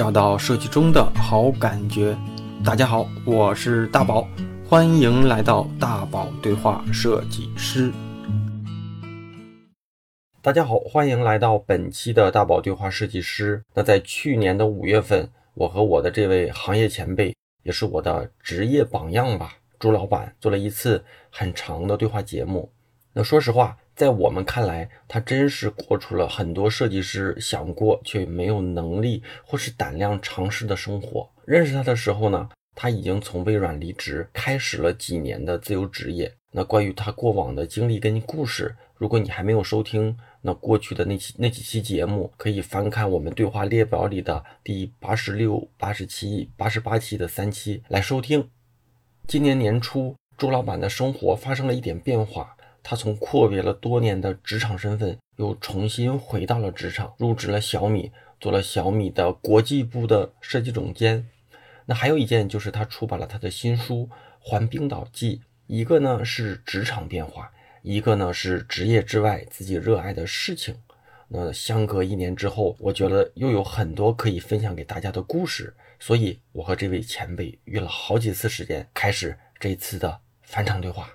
找到设计中的好感觉。大家好，我是大宝，欢迎来到大宝对话设计师。大家好，欢迎来到本期的大宝对话设计师。那在去年的五月份，我和我的这位行业前辈，也是我的职业榜样吧，朱老板做了一次很长的对话节目。那说实话，在我们看来，他真是过出了很多设计师想过却没有能力或是胆量尝试的生活。认识他的时候呢，他已经从微软离职，开始了几年的自由职业。那关于他过往的经历跟故事，如果你还没有收听，那过去的那期那几期节目，可以翻看我们对话列表里的第八十六、八十七、八十八期的三期来收听。今年年初，朱老板的生活发生了一点变化。他从阔别了多年的职场身份，又重新回到了职场，入职了小米，做了小米的国际部的设计总监。那还有一件就是他出版了他的新书《环冰岛记》，一个呢是职场变化，一个呢是职业之外自己热爱的事情。那相隔一年之后，我觉得又有很多可以分享给大家的故事，所以我和这位前辈约了好几次时间，开始这次的返场对话。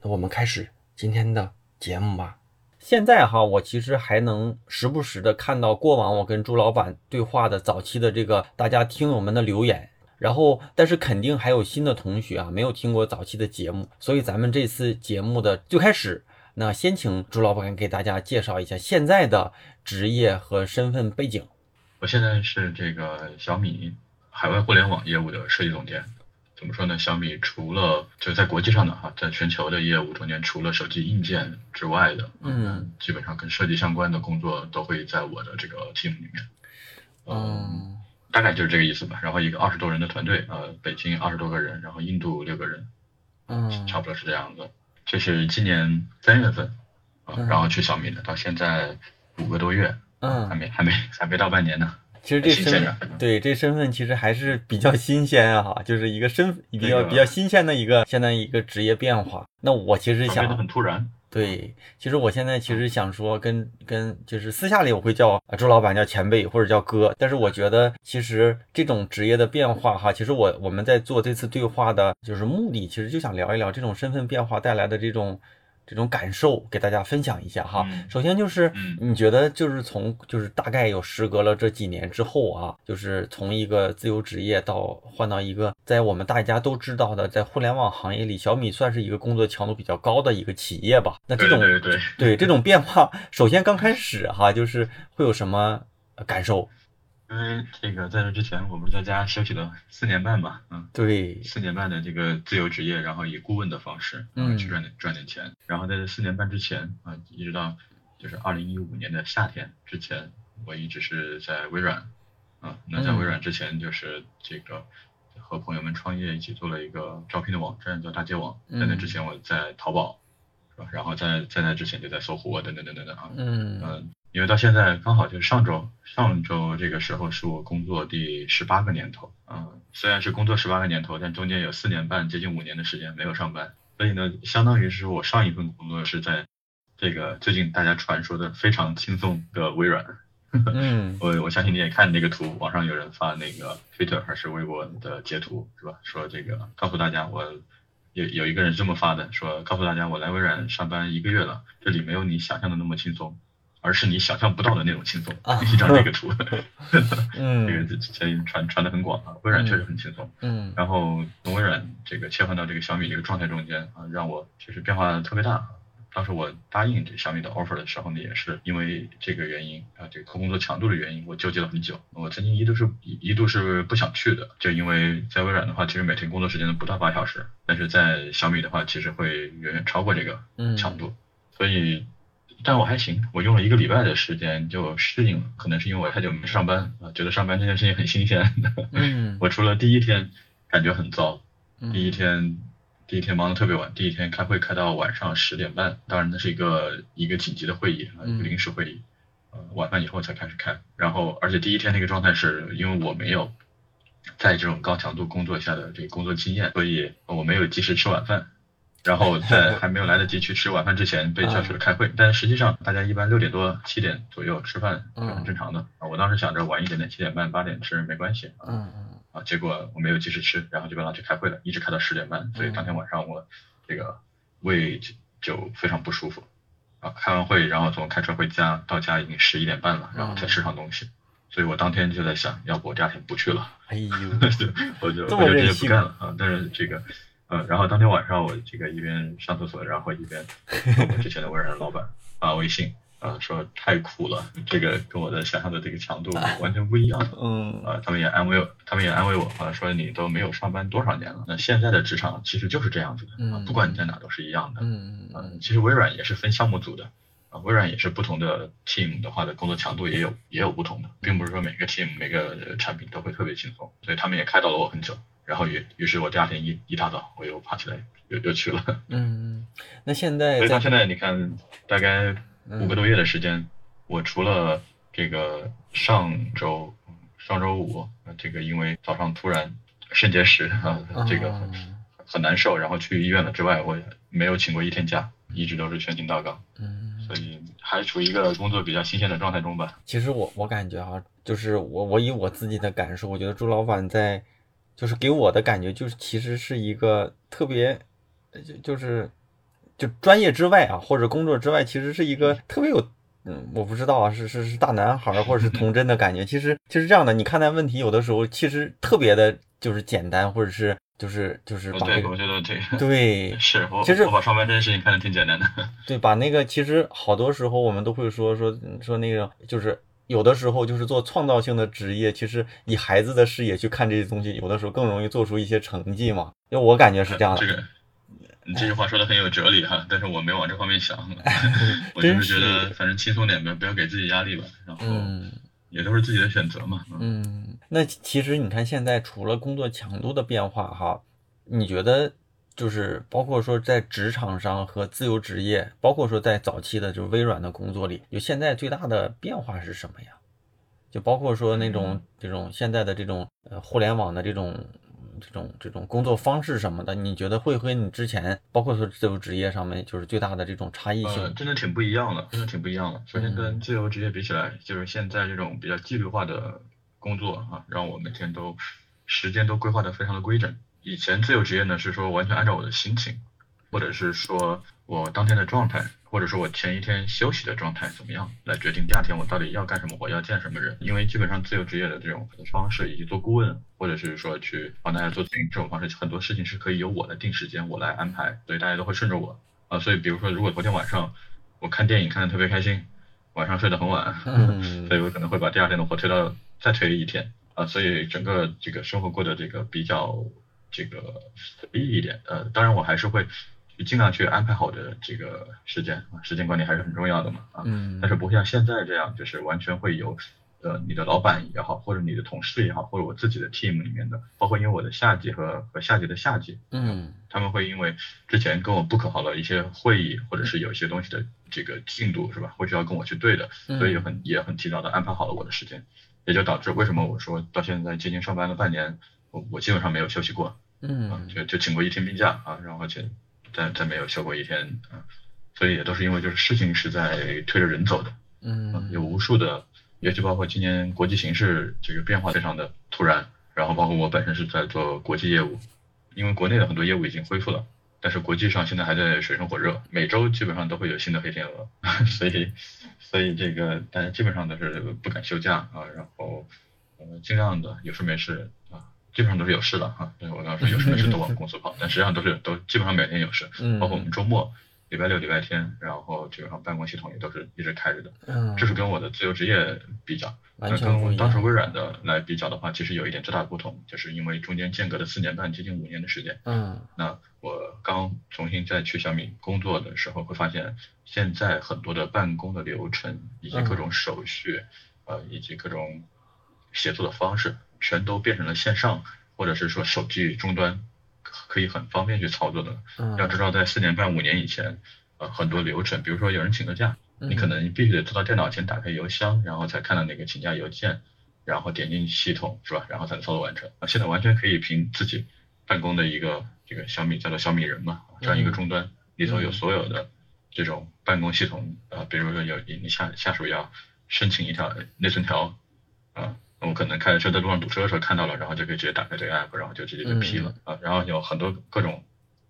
那我们开始。今天的节目吧。现在哈，我其实还能时不时的看到过往我跟朱老板对话的早期的这个大家听友们的留言，然后但是肯定还有新的同学啊没有听过早期的节目，所以咱们这次节目的最开始，那先请朱老板给大家介绍一下现在的职业和身份背景。我现在是这个小米海外互联网业务的设计总监。怎么说呢？小米除了就在国际上的哈，在全球的业务中间，除了手机硬件之外的，嗯，基本上跟设计相关的工作都会在我的这个 team 里面。嗯，大概就是这个意思吧。然后一个二十多人的团队，呃，北京二十多个人，然后印度六个人，嗯，差不多是这样子。这是今年三月份，啊，然后去小米的，到现在五个多月，嗯，还没还没还没到半年呢。其实这身份，对这身份其实还是比较新鲜啊，哈，就是一个身比较比较新鲜的一个现在一个职业变化。那我其实想，很突然。对，其实我现在其实想说，跟跟就是私下里我会叫朱老板叫前辈或者叫哥，但是我觉得其实这种职业的变化哈，其实我我们在做这次对话的就是目的，其实就想聊一聊这种身份变化带来的这种。这种感受给大家分享一下哈。首先就是，你觉得就是从就是大概有时隔了这几年之后啊，就是从一个自由职业到换到一个在我们大家都知道的在互联网行业里，小米算是一个工作强度比较高的一个企业吧。那这种对对这种变化，首先刚开始哈，就是会有什么感受？因为这个在这之前，我不是在家休息了四年半吧，嗯，对，四年半的这个自由职业，然后以顾问的方式，嗯，去赚点赚点钱。然后在这四年半之前啊，一直到就是二零一五年的夏天之前，我一直是在微软，啊，那在微软之前就是这个和朋友们创业，一起做了一个招聘的网站叫大街网。在那之前我在淘宝，是吧？然后在在那之前就在搜狐啊等等等等等啊，嗯嗯。因为到现在刚好就是上周，上周这个时候是我工作第十八个年头，嗯，虽然是工作十八个年头，但中间有四年半，接近五年的时间没有上班，所以呢，相当于是我上一份工作是在这个最近大家传说的非常轻松的微软。嗯，我我相信你也看那个图，网上有人发那个 Twitter 还是微博的截图，是吧？说这个告诉大家，我有有一个人这么发的，说告诉大家我来微软上班一个月了，这里没有你想象的那么轻松。而是你想象不到的那种轻松，一张这个图 嗯，这个之前传传的很广啊。微软确实很轻松，嗯，然后从微软这个切换到这个小米这个状态中间啊，让我其实变化特别大。当时我答应这小米的 offer 的时候呢，也是因为这个原因啊，这个工作强度的原因，我纠结了很久。我曾经一度是一度是不想去的，就因为在微软的话，其实每天工作时间都不到八小时，但是在小米的话，其实会远远超过这个强度，所以。但我还行，我用了一个礼拜的时间就适应了，可能是因为我太久没上班啊，觉得上班这件事情很新鲜。嗯，我除了第一天感觉很糟，第一天第一天忙得特别晚，第一天开会开到晚上十点半，当然那是一个一个紧急的会议啊，一个临时会议，呃，晚饭以后才开始开。然后而且第一天那个状态是因为我没有在这种高强度工作下的这个工作经验，所以我没有及时吃晚饭。然后在还没有来得及去吃晚饭之前被叫去了开会，但实际上大家一般六点多七点左右吃饭是很正常的啊。我当时想着晚一点点，七点半八点吃没关系嗯嗯啊，结果我没有及时吃，然后就被拉去开会了，一直开到十点半，所以当天晚上我这个胃就非常不舒服啊。开完会，然后从开车回家到家已经十一点半了，然后才吃上东西，所以我当天就在想，要不我第二天不去了，哎呦，我就这我就直接不干了啊。但是这个。嗯，然后当天晚上我这个一边上厕所，然后一边和我之前的 微软老板发微信，啊，说太苦了，这个跟我的想象的这个强度完全不一样。嗯啊，他们也安慰我，他们也安慰我啊，说你都没有上班多少年了，那现在的职场其实就是这样子的，不管你在哪都是一样的。嗯嗯嗯，其实微软也是分项目组的，啊，微软也是不同的 team 的话的工作强度也有也有不同的，并不是说每个 team 每个产品都会特别轻松，所以他们也开导了我很久。然后于于是我第二天一一大早我又爬起来又又去了。嗯，那现在所以到现在你看大概五个多月的时间，我除了这个上周上周五呃这个因为早上突然肾结石啊，这个很嗯很难受，然后去医院了之外，我没有请过一天假，一直都是全勤到岗，嗯，所以还处于一个工作比较新鲜的状态中吧。其实我我感觉哈、就是我我以我自己的感受，我觉得朱老板在，就是给我的感觉就是其实是一个特别，呃就就是就专业之外啊，或者工作之外，其实是一个特别有。嗯，我不知道啊，是是是大男孩儿或者是童 真的感觉。其实其实这样的，你看待问题有的时候其实特别的，就是简单，或者是就是就是把这个我觉得这个对 是我其实我把上班这件事情看得挺简单的。对，把那个其实好多时候我们都会说说说那个，就是有的时候就是做创造性的职业，其实以孩子的视野去看这些东西，有的时候更容易做出一些成绩嘛。因为我感觉是这样的。这个你这句话说的很有哲理哈，但是我没有往这方面想，我就是觉得反正轻松点呗，不要给自己压力吧，然后嗯也都是自己的选择嘛。嗯嗯，那其实你看现在除了工作强度的变化哈，你觉得就是包括说在职场上和自由职业，包括说在早期的就是微软的工作里，就现在最大的变化是什么呀？就包括说那种这种现在的这种呃互联网的这种这种这种工作方式什么的，你觉得会和你之前包括说自由职业上面就是最大的这种差异呃，性？真的挺不一样的，真的挺不一样的。首先嗯跟自由职业比起来，就是现在这种比较纪律化的工作啊，让我每天都时间都规划的非常的规整。以前自由职业呢是说完全按照我的心情，或者是说我当天的状态，或者说我前一天休息的状态怎么样，来决定第二天我到底要干什么，我要见什么人。因为基本上自由职业的这种方式，以及做顾问，或者是说去帮大家做咨询这种方式，很多事情是可以由我来定时间，我来安排，所以大家都会顺着我啊。所以比如说，如果昨天晚上我看电影看的特别开心，晚上睡得很晚，嗯 所以我可能会把第二天的活推到再推一天啊，所以整个这个生活过得这个比较这个随意一点。呃，当然我还是会尽量去安排好的这个时间啊，时间管理还是很重要的嘛啊。嗯。但是不会像现在这样，就是完全会有呃你的老板也好，或者你的同事也好，或者我自己的 team 里面的，包括因为我的下级和和下级的下级，嗯。他们会因为之前跟我 book 好了一些会议，或者是有一些东西的这个进度是吧，会需要跟我去对的，嗯。所以也很也很提早的安排好了我的时间，也就导致为什么我说到现在接近上班了半年，我我基本上没有休息过，啊，嗯就就请过一天病假啊，然后而且再再没有休过一天啊，所以也都是因为就是事情是在推着人走的，嗯。有无数的，尤其包括今年国际形势这个变化非常的突然，然后包括我本身是在做国际业务，因为国内的很多业务已经恢复了，但是国际上现在还在水深火热，每周基本上都会有新的黑天鹅，所以所以这个大家基本上都是不敢休假啊，然后呃尽量的有事没事啊，基本上都是有事的啊，对我刚刚说有事没事都往公司跑，但实际上都是都基本上每天有事，嗯，包括我们周末。礼拜六、礼拜天，然后基本上办公系统也都是一直开着的。嗯，这是跟我的自由职业比较，那跟当时微软的来比较的话，其实有一点最大的不同，就是因为中间间隔了四年半，接近五年的时间。嗯那我刚重新再去小米工作的时候，会发现现在很多的办公的流程以及各种手续，呃，以及各种写作的方式，全都变成了线上，或者是说手机终端可可以很方便去操作的。嗯，要知道，在四年半五年以前，呃，很多流程，比如说有人请个假，嗯你可能必须得坐到电脑前打开邮箱，然后才看到那个请假邮件，然后点进系统是吧？然后才能操作完成。啊，现在完全可以凭自己办公的一个这个小米叫做小米人嘛，这样一个终端里头有所有的这种办公系统啊，比如说有你下下属要申请一条内存条啊，我可能开着车在路上堵车的时候看到了，然后就可以直接打开这个 app，然后就直接就批了啊，然后有很多各种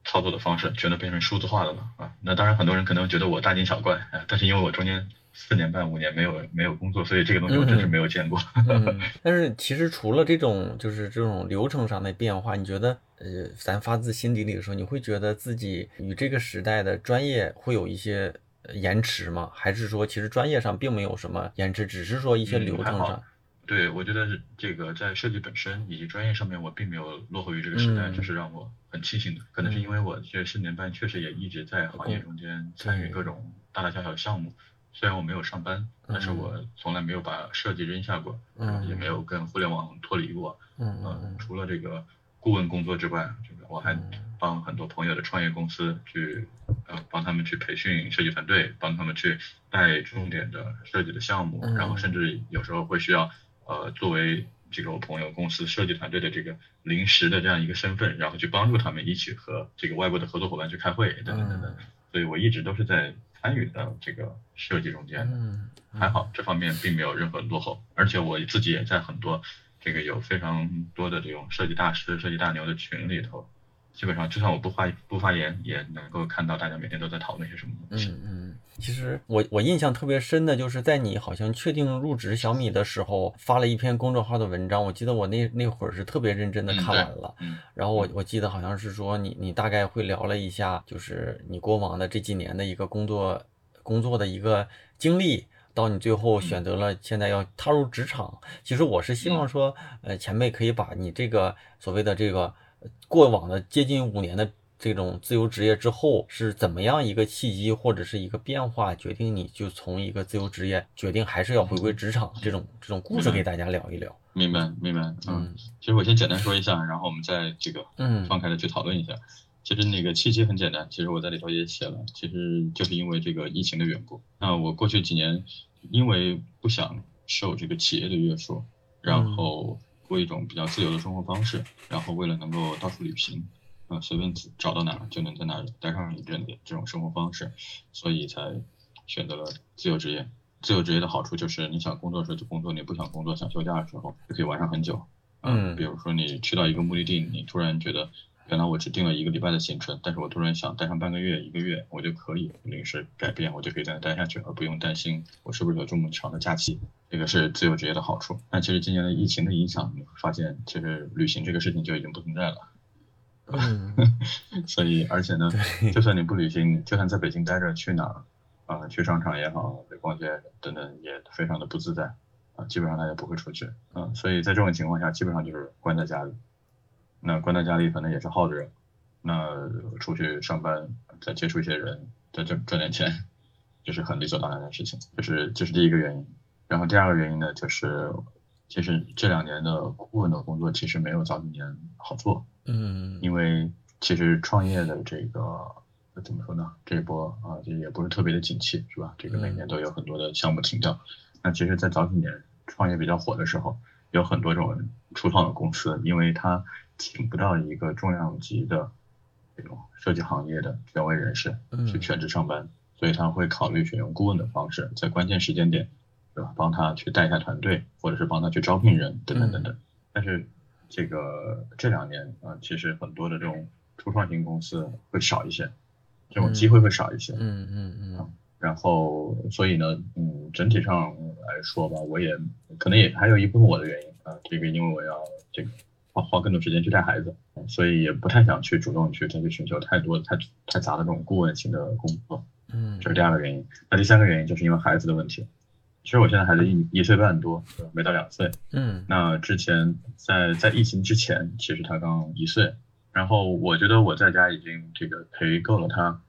操作的方式，全都变成数字化的了啊。那当然很多人可能觉得我大惊小怪啊，但是因为我中间。四年半五年没有没有工作，所以这个东西我真是没有见过。但是其实除了这种就是这种流程上的变化，你觉得呃，咱发自心底里的时候，你会觉得自己与这个时代的专业会有一些延迟吗？还是说其实专业上并没有什么延迟，只是说一些流程上？对，我觉得这个在设计本身以及专业上面，我并没有落后于这个时代，这是让我很庆幸的。可能是因为我这四年半确实也一直在行业中间参与各种大大小小的项目。虽然我没有上班，但是我从来没有把设计扔下过，也没有跟互联网脱离过。嗯，除了这个顾问工作之外，这个我还帮很多朋友的创业公司去，呃，帮他们去培训设计团队，帮他们去带重点的设计的项目，然后甚至有时候会需要，呃，作为这个我朋友公司设计团队的这个临时的这样一个身份，然后去帮助他们一起和这个外部的合作伙伴去开会，等等等等。所以我一直都是在。参与的这个设计中间，嗯，还好这方面并没有任何落后，而且我自己也在很多这个有非常多的这种设计大师、设计大牛的群里头。基本上，就算我不发不发言，也能够看到大家每天都在讨论些什么东西。嗯嗯，其实我我印象特别深的就是在你好像确定入职小米的时候，发了一篇公众号的文章。我记得我那那会儿是特别认真的看完了。嗯。然后我我记得好像是说你你大概会聊了一下，就是你过往的这几年的一个工作工作的一个经历，到你最后选择了现在要踏入职场。其实我是希望说，呃，前辈可以把你这个所谓的这个。过往的接近五年的这种自由职业之后，是怎么样一个契机或者是一个变化，决定你就从一个自由职业决定还是要回归职场这种这种故事给大家聊一聊。明白，明白。嗯，其实我先简单说一下，然后我们再这个嗯放开的去讨论一下。其实那个契机很简单，其实我在里头也写了，其实就是因为这个疫情的缘故。那我过去几年因为不想受这个企业的约束，然后。过一种比较自由的生活方式，然后为了能够到处旅行，啊，随便找到哪儿就能在哪儿待上一阵的这种生活方式，所以才选择了自由职业。自由职业的好处就是，你想工作的时候就工作，你不想工作想休假的时候就可以玩上很久。嗯，比如说你去到一个目的地，你突然觉得。原来我只定了一个礼拜的行程，但是我突然想待上半个月、一个月，我就可以临时改变，我就可以在那待下去，而不用担心我是不是有这么长的假期。这个是自由职业的好处。但其实今年的疫情的影响，你会发现，其实旅行这个事情就已经不存在了。嗯。所以，而且呢，就算你不旅行，就算在北京待着，去哪儿啊？去商场也好，去逛街等等，也非常的不自在啊。基本上大家不会出去啊。所以在这种情况下，基本上就是关在家里。那关在家里可能也是耗着，那出去上班再接触一些人，再挣赚点钱，就是很理所当然的事情。就是这是第一个原因。然后第二个原因呢，就是其实这两年的顾问的工作其实没有早几年好做。嗯。因为其实创业的这个怎么说呢？这一波啊，这也不是特别的景气，是吧？这个每年都有很多的项目停掉。那其实，在早几年创业比较火的时候，有很多这种初创的公司，因为它请不到一个重量级的这种设计行业的权威人士去全职上班，所以他会考虑选用顾问的方式，在关键时间点，对吧？帮他去带一下团队，或者是帮他去招聘人，等等等等。但是这个这两年啊，其实很多的这种初创型公司会少一些，这种机会会少一些。嗯嗯嗯。然后，所以呢，嗯，整体上来说吧，我也可能也还有一部分我的原因啊，这个因为我要这个。花花更多时间去带孩子，所以也不太想去主动去再去寻求太多太太杂的这种顾问型的工作。嗯，这是第二个原因。那第三个原因就是因为孩子的问题。其实我现在孩子一一岁半多，没到两岁。嗯，那之前在在疫情之前，其实他刚一岁。然后我觉得我在家已经这个陪够了他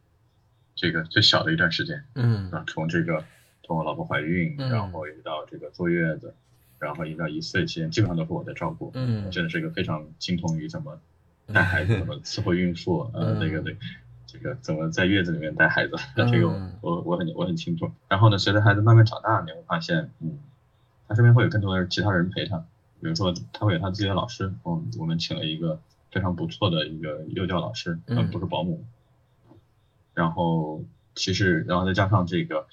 这个最小的一段时间。嗯，啊，从这个从我老婆怀孕，然后一直到这个坐月子。然后一到一岁期间，基本上都是我在照顾，嗯，真的是一个非常精通于怎么带孩子、怎么伺候孕妇，呃，那个那这个怎么在月子里面带孩子，这个我我很我很清楚。然后呢，随着孩子慢慢长大，你会发现，嗯，他身边会有更多的其他人陪他，比如说他会有他自己的老师，我我们请了一个非常不错的一个幼教老师，嗯不是保姆。然后其实，然后再加上这个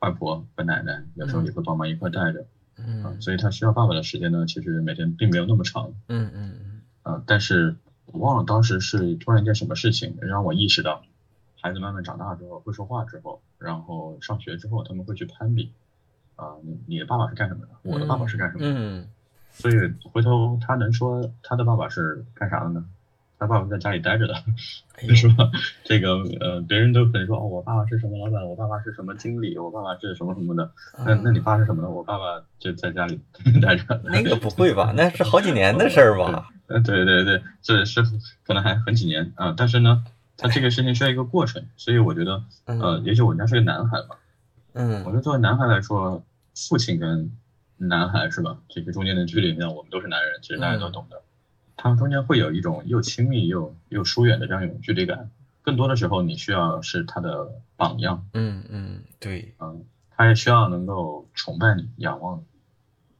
外婆和奶奶有时候也会帮忙一块带着，嗯。啊，所以他需要爸爸的时间呢，其实每天并没有那么长，嗯嗯。嗯啊，但是我忘了当时是突然一件什么事情让我意识到，孩子慢慢长大之后会说话之后，然后上学之后他们会去攀比，啊，你你的爸爸是干什么的？我的爸爸是干什么的？嗯。所以回头他能说他的爸爸是干啥的呢？他爸爸在家里待着的，是吧？这个呃，别人都可能说哦，我爸爸是什么老板，我爸爸是什么经理，我爸爸是什么什么的。那那你爸是什么呢？我爸爸就在家里 待着。那个不会吧？那是好几年的事儿吧？呃，对对对，这是可能还很几年啊、但是呢，他这个事情需要一个过程，所以我觉得，呃，嗯也许我家是个男孩吧，我嗯觉得作为男孩来说，父亲跟男孩是吧？这个中间的距离呢，我们都是男人，其实大家都懂的。他们中间会有一种又亲密又又疏远的这样一种距离感。更多的时候，你需要是他的榜样，嗯嗯，对，嗯，他也需要能够崇拜你、仰望你。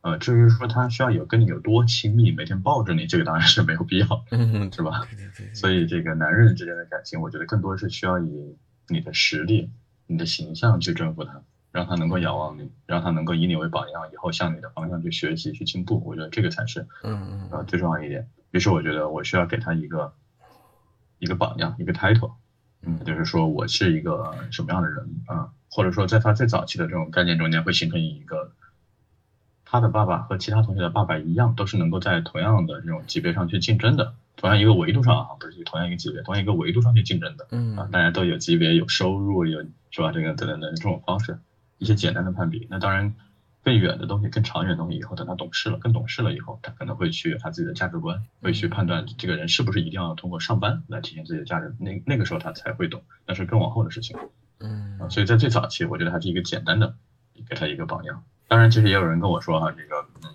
呃，至于说他需要有跟你有多亲密，每天抱着你，这个当然是没有必要，嗯，是吧？对对对，所以这个男人之间的感情，我觉得更多是需要以你的实力、你的形象去征服他，让他能够仰望你，让他能够以你为榜样，以后向你的方向去学习、去进步。我觉得这个才是嗯嗯呃最重要一点。于是我觉得我需要给他一个一个榜样，一个 title，嗯，就是说我是一个什么样的人啊、或者说在他最早期的这种概念中间会形成一个。他的爸爸和其他同学的爸爸一样，都是能够在同样的这种级别上去竞争的，同样一个维度上啊，不是同样一个级别，同样一个维度上去竞争的。嗯啊，嗯大家都有级别、有收入、有是吧？这个等等等这种方式，一些简单的攀比。那当然，更远的东西、更长远的东西，以后等他懂事了、更懂事了以后，他可能会去有他自己的价值观，会去判断这个人是不是一定要通过上班来体现自己的价值。那那个时候他才会懂，那是更往后的事情啊。嗯所以在最早期，我觉得还是一个简单的，给他一个榜样。当然，其实也有人跟我说哈、这个嗯，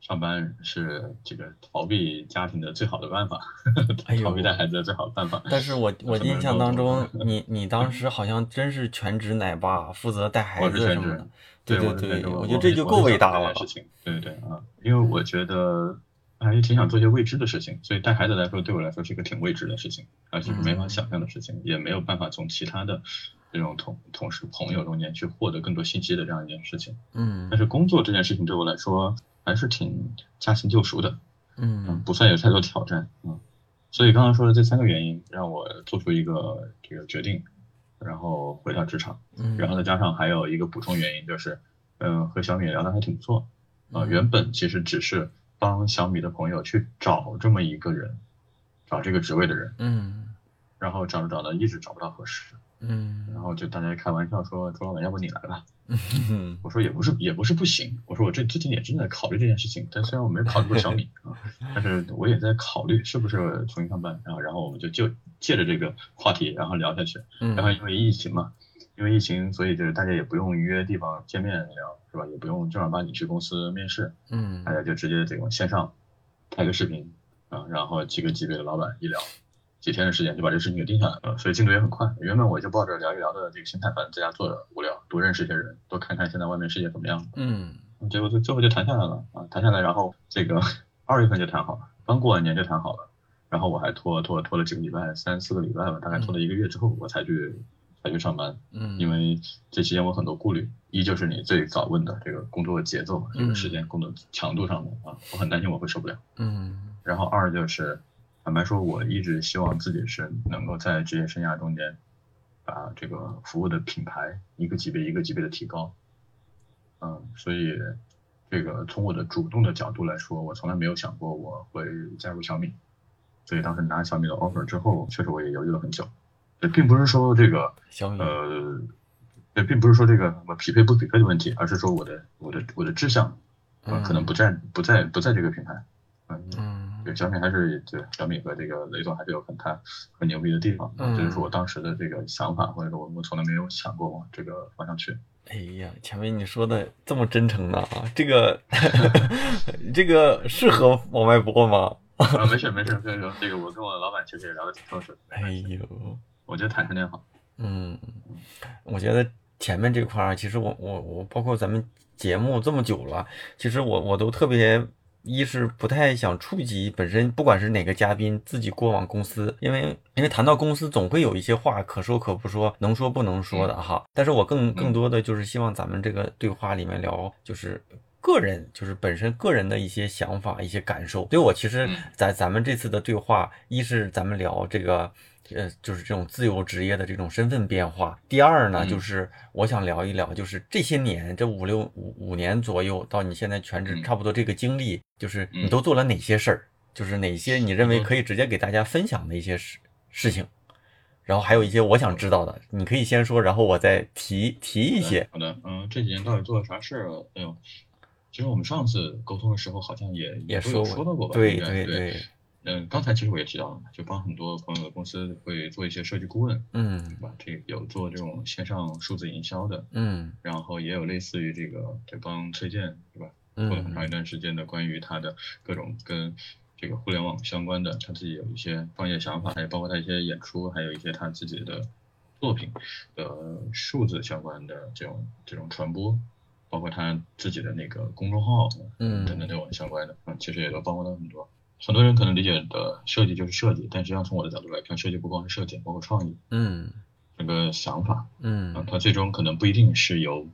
上班是这个逃避家庭的最好的办法，逃避带孩子的最好的办法。但是我我印象当中，你你当时好像真是全职奶爸，负责带孩子什么的。对对对对，我我觉得这就够伟大了。事情，对对对啊，因为我觉得还是挺想做一些未知的事情，所以带孩子来说，对我来说是一个挺未知的事情，而且是没法想象的事情，也没有办法从其他的这种同同事朋友中间去获得更多信息的这样一件事情。嗯但是工作这件事情对我来说还是挺驾轻就熟的，嗯，嗯不算有太多挑战，嗯，所以刚刚说的这三个原因让我做出一个这个决定，然后回到职场。嗯，然后再加上还有一个补充原因，就是，嗯、和小米聊的还挺不错，呃，嗯。原本其实只是帮小米的朋友去找这么一个人，找这个职位的人，嗯。然后找着找着一直找不到合适，嗯然后就大家开玩笑说，朱老板，要不你来吧？嗯 我说也不是也不是不行，我说我这最近也正在考虑这件事情，但虽然我没有考虑过小米啊，但是我也在考虑是不是重新上班，然后然后我们就就借着这个话题然后聊下去，嗯，然后因为疫情嘛，因为疫情，所以就是大家也不用约地方见面聊，是吧？也不用正儿八经去公司面试，嗯大家就直接这种线上拍个视频啊，然后几个级别的老板一聊，几天的时间就把这个事情给定下来了，所以进度也很快。原本我就抱着聊一聊的这个心态，反正在家坐着无聊，多认识一些人，多看看现在外面世界怎么样。嗯结果就最后就谈下来了啊，谈下来，然后这个 二月份就谈好了，刚过完年就谈好了，然后我还拖拖拖了几个礼拜，三四个礼拜吧，大概拖了一个月之后，我才去才去上班。嗯，因为这期间我很多顾虑，一就是你最早问的这个工作节奏、这个时间、工作强度上的啊，我很担心我会受不了。嗯然后二就是，坦白说，我一直希望自己是能够在职业生涯中间，把这个服务的品牌一个级别一个级别的提高。嗯，所以这个从我的主动的角度来说，我从来没有想过我会加入小米。所以当时拿小米的 offer 之后，确实我也犹豫了很久。这并不是说这个小米呃，也并不是说这个什么匹配不匹配的问题，而是说我的我的我的志向，呃，可能不在不在不在这个品牌，嗯，嗯对，小米还是对小米和这个雷总还是有很他很牛逼的地方，嗯这就是我当时的这个想法，或者说我我从来没有想过往这个方向去。哎呀，前面你说的这么真诚呢啊，这个 这个适合往外播吗？啊，没事没事，这个这个我跟我老板其实也聊得挺透彻的，哎呦，我觉得坦诚点好。嗯，我觉得前面这块儿，其实我我我包括咱们节目这么久了，其实我我都特别一是不太想触及本身，不管是哪个嘉宾自己过往公司，因为因为谈到公司，总会有一些话可说可不说，能说不能说的哈。但是我更更多的就是希望咱们这个对话里面聊，就是个人，就是本身个人的一些想法、一些感受。所以我其实，在咱们这次的对话，一是咱们聊这个。呃，就是这种自由职业的这种身份变化。第二呢，就是我想聊一聊，就是这些年这五六五五年左右到你现在全职差不多这个经历，就是你都做了哪些事儿？就是哪些你认为可以直接给大家分享的一些事事情？然后还有一些我想知道的，你可以先说，然后我再提提一些。好的，嗯，这几年到底做了啥事儿？哎呦，其实我们上次沟通的时候好像也也说说到过吧？对对对。嗯，刚才其实我也提到了，就帮很多朋友的公司会做一些设计顾问，嗯，对吧？这有做这种线上数字营销的，嗯，然后也有类似于这个这帮崔健，对吧？做了很长一段时间的关于他的各种跟这个互联网相关的，他自己有一些创业想法，还有包括他一些演出，还有一些他自己的作品的数字相关的这种这种传播，包括他自己的那个公众号，嗯，等等这种相关的，嗯，其实也都帮过他很多。很多人可能理解的设计就是设计，但实际上从我的角度来看，设计不光是设计，包括创意，嗯，整个想法，嗯，它最终可能不一定是由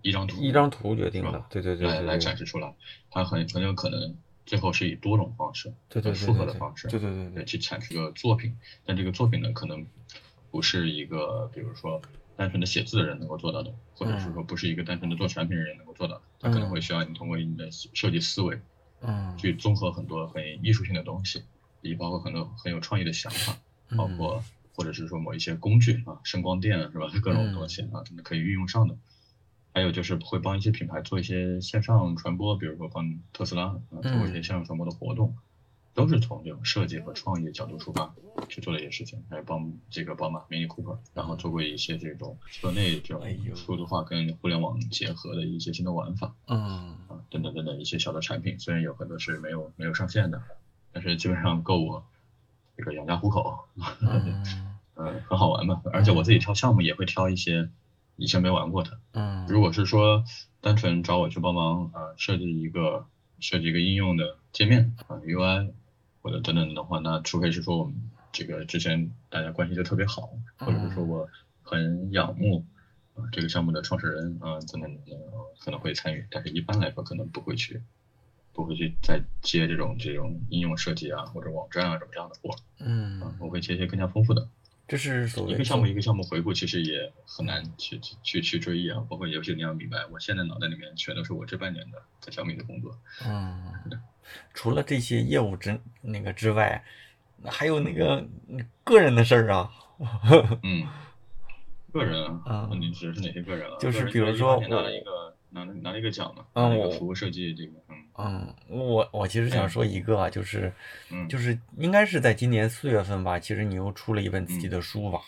一张图一张图决定的，对对对，来来展示出来，它很很有可能最后是以多种方式，对对复合的方式，对对对对，去产出个作品。但这个作品呢，可能不是一个比如说单纯的写字的人能够做到的，或者是说不是一个单纯的做产品的人能够做到的，它可能会需要你通过你的设计思维。嗯，去综合很多很艺术性的东西，也包括很多很有创意的想法，包括或者是说某一些工具啊，声光电是吧？各种东西啊，可以运用上的。还有就是会帮一些品牌做一些线上传播，比如说帮特斯拉啊做一些线上传播的活动，都是从这种设计和创意角度出发去做的一些事情。还有帮这个宝马、Mini Cooper，然后做过一些这种车内这种数字化跟互联网结合的一些新的玩法。嗯。等等等等一些小的产品，虽然有很多是没有没有上线的，但是基本上够我这个养家糊口，嗯，很好玩嘛。而且我自己挑项目也会挑一些以前没玩过的。嗯，如果是说单纯找我去帮忙啊设计一个设计一个应用的界面啊 UI 或者等等的话，那除非是说我们这个之前大家关系就特别好，或者是说我很仰慕。啊，这个项目的创始人啊，等等可能会参与，但是一般来说可能不会去，不会去再接这种这种应用设计啊或者网站啊什么这样的活。嗯，我会接一些更加丰富的。这是一个项目一个项目回顾，其实也很难去去去追忆啊。包括游戏你要明白，我现在脑袋里面全都是我这半年的在小米的工作。嗯，除了这些业务之那个之外，还有那个个人的事儿啊。嗯。个人啊，你指的是哪些个人啊？就是比如说，拿了一个拿了拿了一个奖嘛，嗯，一个服务设计这个，嗯嗯，我我其实想说一个啊，就是，就是应该是在今年四月份吧，其实你又出了一本自己的书吧？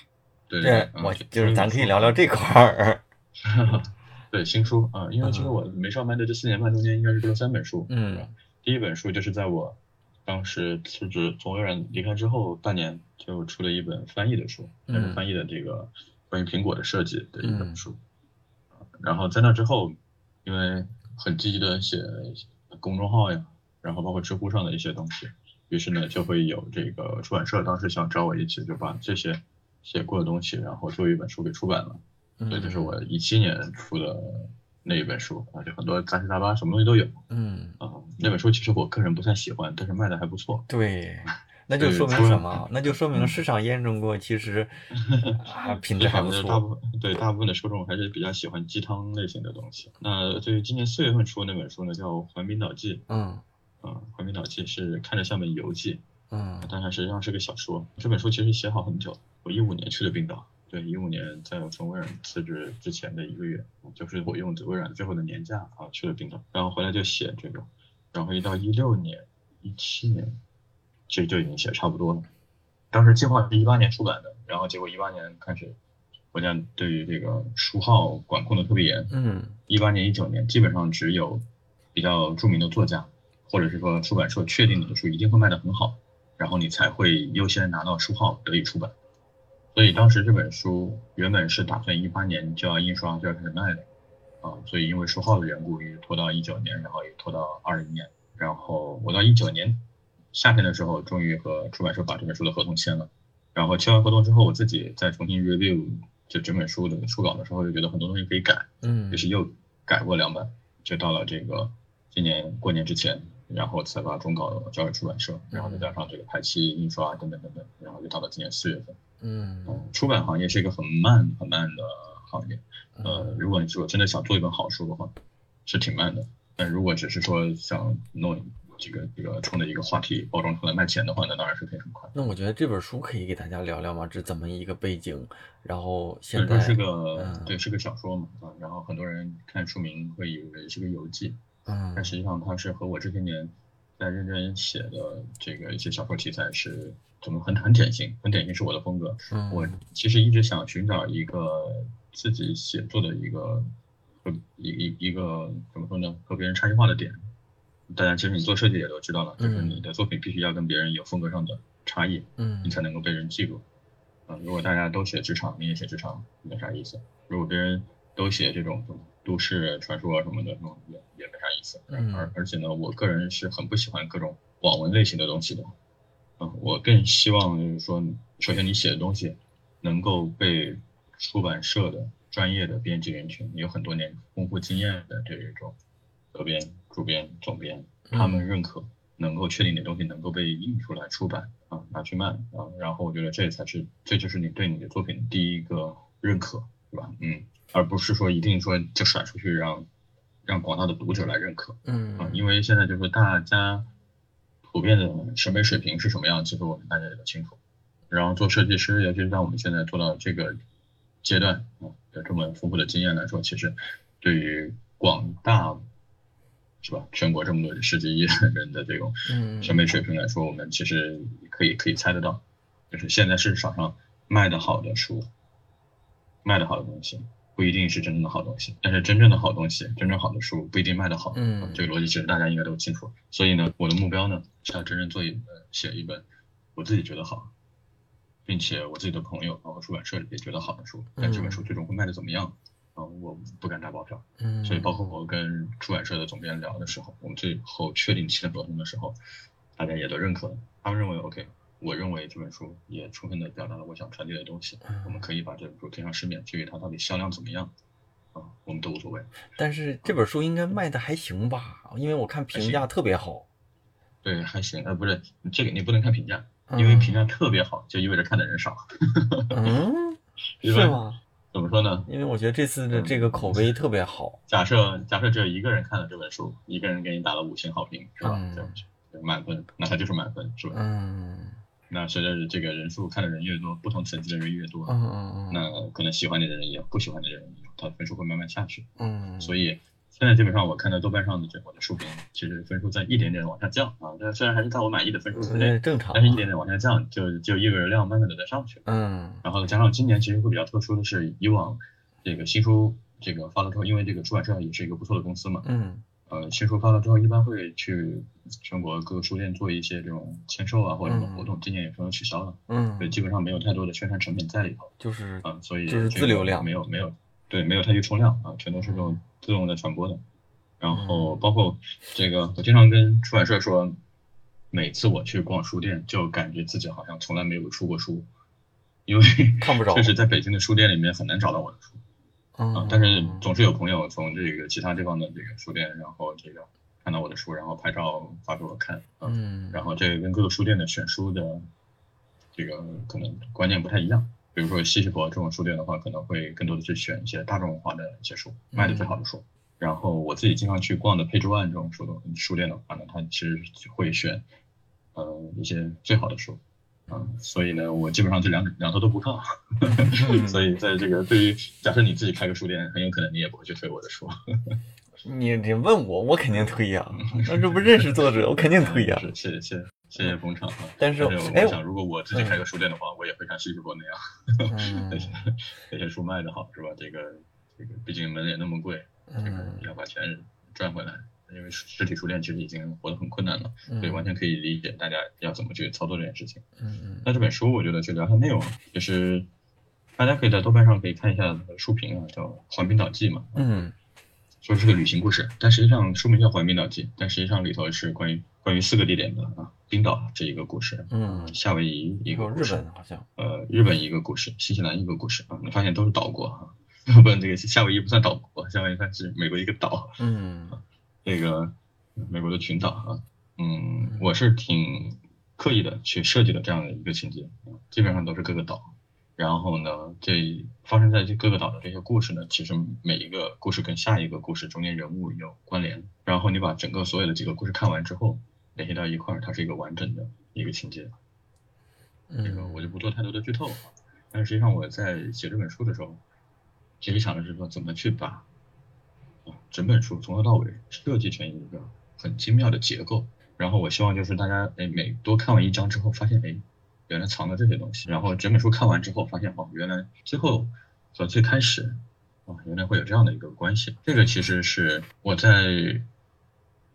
对，我就是咱可以聊聊这块儿。对，新书啊，因为其实我没上班的这四年半中间，应该是出了三本书，嗯，第一本书就是在我当时辞职从微软离开之后半年，就出了一本翻译的书，那是翻译的这个。关于苹果的设计的一本书，然后在那之后，因为很积极的写公众号呀，然后包括知乎上的一些东西，于是呢就会有这个出版社当时想找我一起就把这些写过的东西，然后做一本书给出版了。所以这是我一七年出的那一本书，啊，就很多杂七杂八什么东西都有。嗯啊，那本书其实我个人不太喜欢，但是卖的还不错。对。那就说明什么？那就说明市场验证过，其实 啊品质还不错。大部分对大部分的受众还是比较喜欢鸡汤类型的东西。那对于今年四月份出的那本书呢，叫《环冰岛记》。嗯。啊，《环冰岛记》是看着像本游记。嗯。但它实际上是个小说。这本书其实写好很久。我一五年去的冰岛，对，一五年在我从微软辞职之前的一个月，就是我用微软最后的年假啊去了冰岛，然后回来就写这个，然后一到一六年、一七年。其实就已经写差不多了。当时计划是一八年出版的，然后结果一八年开始，国家对于这个书号管控的特别严。嗯。一八年、一九年基本上只有比较著名的作家，或者是说出版社确定你的书一定会卖得很好，然后你才会优先拿到书号得以出版。所以当时这本书原本是打算一八年就要印刷就要开始卖的，啊，所以因为书号的缘故，一直拖到一九年，然后也拖到二零年。然后我到一九年夏天的时候，终于和出版社把这本书的合同签了。然后签完合同之后，我自己再重新 review 就整本书的书稿的时候，就觉得很多东西可以改，嗯于是又改过两版，就到了这个今年过年之前，然后才把中稿交给出版社，然后再加上这个排期、印刷等等等等，然后就到了今年四月份。嗯嗯，出版行业是一个很慢很慢的行业，呃，如果你说真的想做一本好书的话，是挺慢的。但如果只是说想弄这个这个冲着一个话题包装出来卖钱的话，那当然是可以很快。那我觉得这本书可以给大家聊聊吗？这怎么一个背景？然后现在是个嗯对，是个小说嘛啊，然后很多人看书名会以为是个游记，嗯但实际上它是和我这些年在认真写的这个一些小说题材是怎么很很典型，很典型是我的风格。嗯我其实一直想寻找一个自己写作的一个和一一一个怎么说呢，和别人差异化的点。大家其实你做设计也都知道了，就是嗯你的作品必须要跟别人有风格上的差异，嗯你才能够被人记住。嗯、如果大家都写职场，你也写职场，没啥意思。如果别人都写这种都市传说啊什么的，那种也也没啥意思。嗯而而且呢，我个人是很不喜欢各种网文类型的东西的。嗯，我更希望就是说，首先你写的东西能够被出版社的专业的编辑人群，有很多年丰富经验的这种责编、主编、总编，他们认可，能够确定你的东西能够被印出来出版啊，拿去卖啊，然后我觉得这才是，这就是你对你的作品第一个认可，对吧？嗯，而不是说一定说就甩出去让让广大的读者来认可。啊，嗯因为现在就是大家普遍的审美水平是什么样，其实我们大家也都清楚。然后做设计师，尤其是像我们现在做到这个阶段啊，有这么丰富的经验来说，其实对于广大是吧，全国这么多十几亿人的这种嗯审美水平来说，我们其实可以可以猜得到，就是现在市场上卖的好的书，卖的好的东西。不一定是真正的好东西，但是真正的好东西，真正好的书不一定卖得好。嗯这个逻辑其实大家应该都清楚。所以呢，我的目标呢是要真正做一本写一本我自己觉得好，并且我自己的朋友包括出版社也觉得好的书。但这本书最终会卖的怎么样，啊、我不敢打保票。嗯，所以包括我跟出版社的总编聊的时候，我们最后确定签合同的时候，大家也都认可了。他们认为 OK，我认为这本书也充分的表达了我想传递的东西，我们可以把这本书推上市面。至于它到底销量怎么样，啊，我们都无所谓。但是这本书应该卖的还行吧？因为我看评价特别好。对，还行。呃，不是这个你不能看评价，因为评价特别好，就意味着看的人少。嗯，是吗？怎么说呢？因为我觉得这次的这个口碑特别好。假设假设只有一个人看了这本书，一个人给你打了五星好评，是吧？嗯对满分，那他就是满分，是吧？嗯那随着这个人数看的人越多，不同层级的人越多，嗯嗯嗯那可能喜欢你的人也有，不喜欢你的人也有，他分数会慢慢下去。嗯，所以现在基本上我看到豆瓣上的这我的书评，其实分数在一点点往下降啊，但虽然还是在我满意的分数之内，正常，但是一点点往下降，就就意味着量慢慢的在上去。嗯。然后加上今年其实会比较特殊的是，以往这个新书这个发了之后，因为这个出版社也是一个不错的公司嘛，嗯。呃，新书发了之后，一般会去全国各个书店做一些这种签售啊或者什么活动，今年也全都取消了，所以嗯，基本上没有太多的宣传成本在里头。就是啊，所以就是自流量。没有没有对没有太去冲量啊，全都是这种自动的传播的。然嗯后包括这个，我经常跟出版社说，每次我去逛书店，就感觉自己好像从来没有出过书，因为看不着确实在北京的书店里面很难找到我的书啊嗯，，但是总是有朋友从这个其他地方的这个书店，然后这个看到我的书，然后拍照发给我看啊，嗯，然后这个跟各个书店的选书的这个可能观念不太一样。比如说西西弗这种书店的话，可能会更多的去选一些大众化的一些书，卖的最好的书。然后我自己经常去逛的 Page One 这种书的书店的话呢，它其实会选呃一些最好的书。嗯，所以呢，我基本上这两两头都不靠，所以在这个对于假设你自己开个书店，很有可能你也不会去推我的书。你你问我，我肯定推呀，那这不认识作者，我肯定推呀。是，谢谢谢谢谢谢捧场啊！但是我哎想，如果我自己开个书店的话，我也会像西西弗那样。嗯 那些那些书卖的好是吧？这个这个毕竟门也那么贵，这个嗯要把钱赚回来。因为实体书店其实已经活得很困难了，嗯所以完全可以理解大家要怎么去操作这件事情。嗯那这本书我觉得去聊一下内容，就是大家可以在豆瓣上可以看一下书评啊，叫《环冰岛记》嘛。嗯说是个旅行故事，但实际上书名叫《环冰岛记》，但实际上里头是关于关于四个地点的啊，冰岛这一个故事，嗯，夏威夷一个日本好像，呃，日本一个故事，新西兰一个故事啊，你发现都是岛国啊，不，这个夏威夷不算岛国，夏威夷算是美国一个岛，嗯，这个美国的群岛啊，嗯，我是挺刻意的去设计的这样的一个情节，基本上都是各个岛。然后呢，这发生在这各个岛的这些故事呢，其实每一个故事跟下一个故事中间人物有关联。然后你把整个所有的几个故事看完之后，联系到一块儿，它是一个完整的一个情节。这个我就不做太多的剧透了。但是实际上我在写这本书的时候，其实想的是说怎么去把啊整本书从头到尾设计成一个很精妙的结构。然后我希望就是大家哎每多看完一章之后，发现哎。原来藏了这些东西，然后整本书看完之后，发现哦，原来最后和最开始啊，原来会有这样的一个关系。这个其实是我在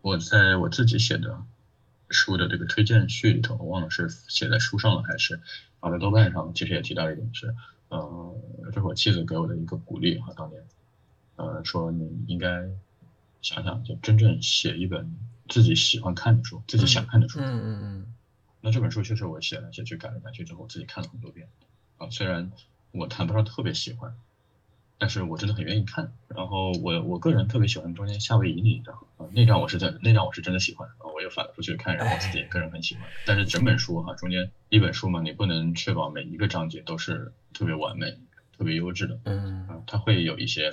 我在我自己写的书的这个推荐序里头，我忘了是写在书上了还是啊在豆瓣上，其实也提到一点是，呃，这是我妻子给我的一个鼓励哈，当年，呃，说你应该想想，就真正写一本自己喜欢看的书，自己想看的书。嗯嗯嗯。那这本书确实我写来写去改来改去之后，我自己看了很多遍啊。虽然我谈不上特别喜欢，但是我真的很愿意看。然后我我个人特别喜欢中间夏威夷那一章啊，那张我是在那张我是真的喜欢啊。我又反复去看，然后自己个人很喜欢。但是整本书哈，中间一本书嘛，你不能确保每一个章节都是特别完美、特别优质的。嗯啊，它会有一些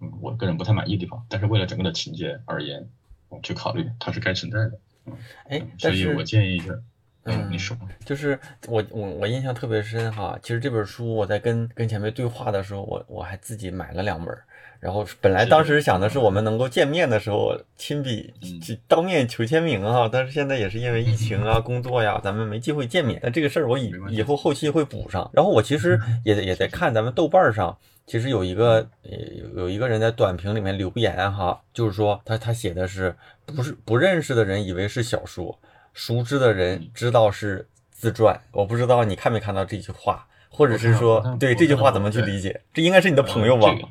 嗯，我个人不太满意的地方。但是为了整个的情节而言，我去考虑它是该存在的。嗯，哎，所以我建议是。嗯，你说，就是我我我印象特别深哈。其实这本书我在跟跟前辈对话的时候，我我还自己买了两本。然后本来当时想的是我们能够见面的时候亲笔当面求签名啊，但是现在也是因为疫情啊、工作呀，咱们没机会见面。但这个事儿我以以后后期会补上。然后我其实也也在看咱们豆瓣上，其实有一个有有一个人在短评里面留言哈，就是说他他写的是不是不认识的人以为是小说。熟知的人知道是自传，我不知道你看没看到这句话，或者是说对这句话怎么去理解？这应该是你的朋友吧？这个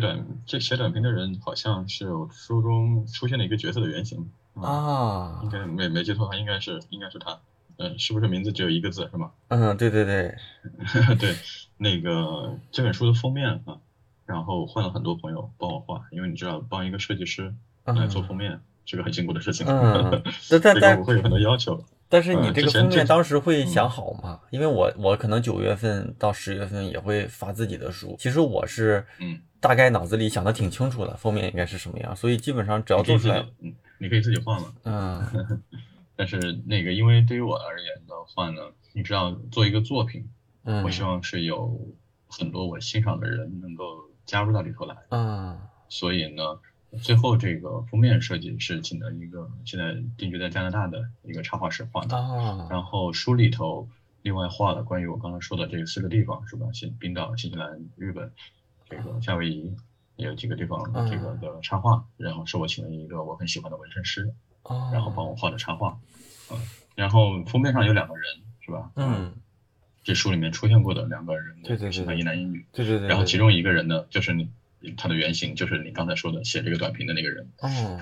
短这写短评的人好像是书中出现的一个角色的原型啊，应该没没记错，他应该是应该是他，嗯，是不是名字只有一个字是吗？嗯，对对对，对，那个这本书的封面啊，然后换了很多朋友帮我画，因为你知道帮一个设计师来做封面。是个很辛苦的事情，嗯，但但会有很多要求。但是你这个封面当时会想好吗？因为我我可能九月份到十月份也会发自己的书，其实我是嗯大概脑子里想的挺清楚的，封面应该是什么样，所以基本上只要做出来，嗯，你可以自己画嘛，嗯。但是那个，因为对于我而言的话呢，你知道做一个作品，嗯，我希望是有很多我欣赏的人能够加入到里头来，嗯，所以呢。最后这个封面设计是请的一个现在定居在加拿大的一个插画师画的，然后书里头另外画了关于我刚刚说的这四个地方是吧？新冰岛、新西兰、日本，这个夏威夷也有几个地方这个的插画，然后是我请了一个我很喜欢的纹身师，然后帮我画的插画，嗯，然后封面上有两个人是吧？嗯，这书里面出现过的两个人，对对对，一男一女，对对对，然后其中一个人呢就是你。他的原型就是你刚才说的写这个短评的那个人，哦，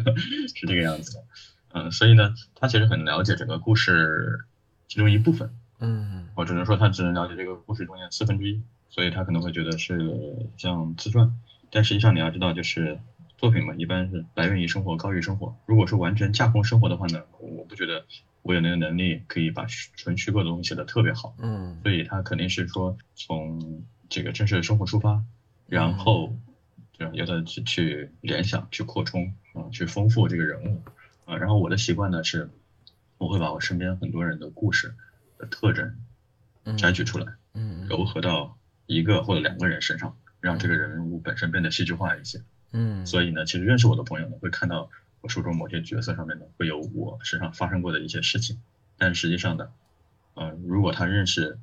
是这个样子的，嗯，所以呢，他其实很了解整个故事其中一部分，嗯，我只能说他只能了解这个故事中间四分之一，所以他可能会觉得是像自传，但实际上你要知道，就是作品嘛，一般是来源于生活，高于生活。如果是完全架空生活的话呢，我不觉得我有那个能力可以把纯虚构的东西写得特别好，嗯，所以他肯定是说从这个真实的生活出发。然后，就，有的去去联想、去扩充啊，去丰富这个人物啊。然后我的习惯呢是，我会把我身边很多人的故事的特征摘取出来，嗯，糅合到一个或者两个人身上，让这个人物本身变得戏剧化一些。嗯，所以呢，其实认识我的朋友呢，会看到我书中某些角色上面呢，会有我身上发生过的一些事情。但实际上呢，呃，如果他认识。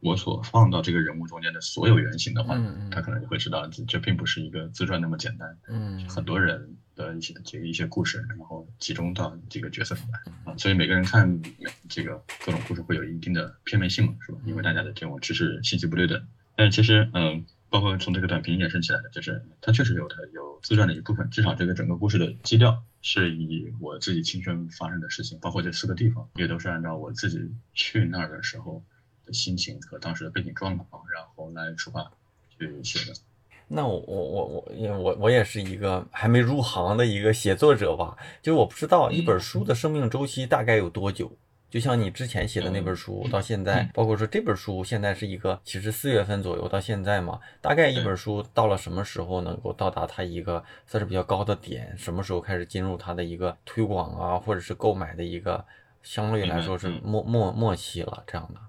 我所放到这个人物中间的所有原型的话，他可能就会知道，这并不是一个自传那么简单。嗯，很多人的一些这个一些故事，然后集中到这个角色上来啊，所以每个人看这个各种故事会有一定的片面性嘛，是吧？因为大家的这种知识信息不对等。但是其实，嗯，包括从这个短评衍生起来的，就是它确实有它有自传的一部分，至少这个整个故事的基调是以我自己亲身发生的事情，包括这四个地方，也都是按照我自己去那儿的时候的心情和当时的背景状况，然后来出发去写的。那我我我我因为我我也是一个还没入行的一个写作者吧，就是我不知道一本书的生命周期大概有多久。就像你之前写的那本书，到现在，包括说这本书现在是一个，其实四月份左右到现在嘛，大概一本书到了什么时候能够到达它一个算是比较高的点？什么时候开始进入它的一个推广啊，或者是购买的一个相对来说是末末末期了这样的？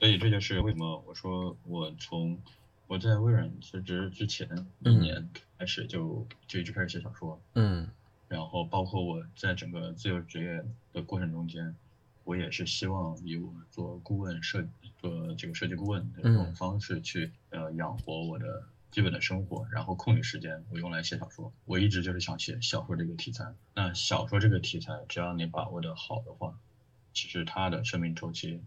所以这就是为什么我说我从我在微软辞职之前一年开始就就一直开始写小说，嗯，然后包括我在整个自由职业的过程中间。我也是希望以我做顾问设做这个设计顾问的这种方式去呃养活我的基本的生活，然后空余时间我用来写小说。我一直就是想写小说这个题材。那小说这个题材，只要你把握的好的话，其实它的生命周期，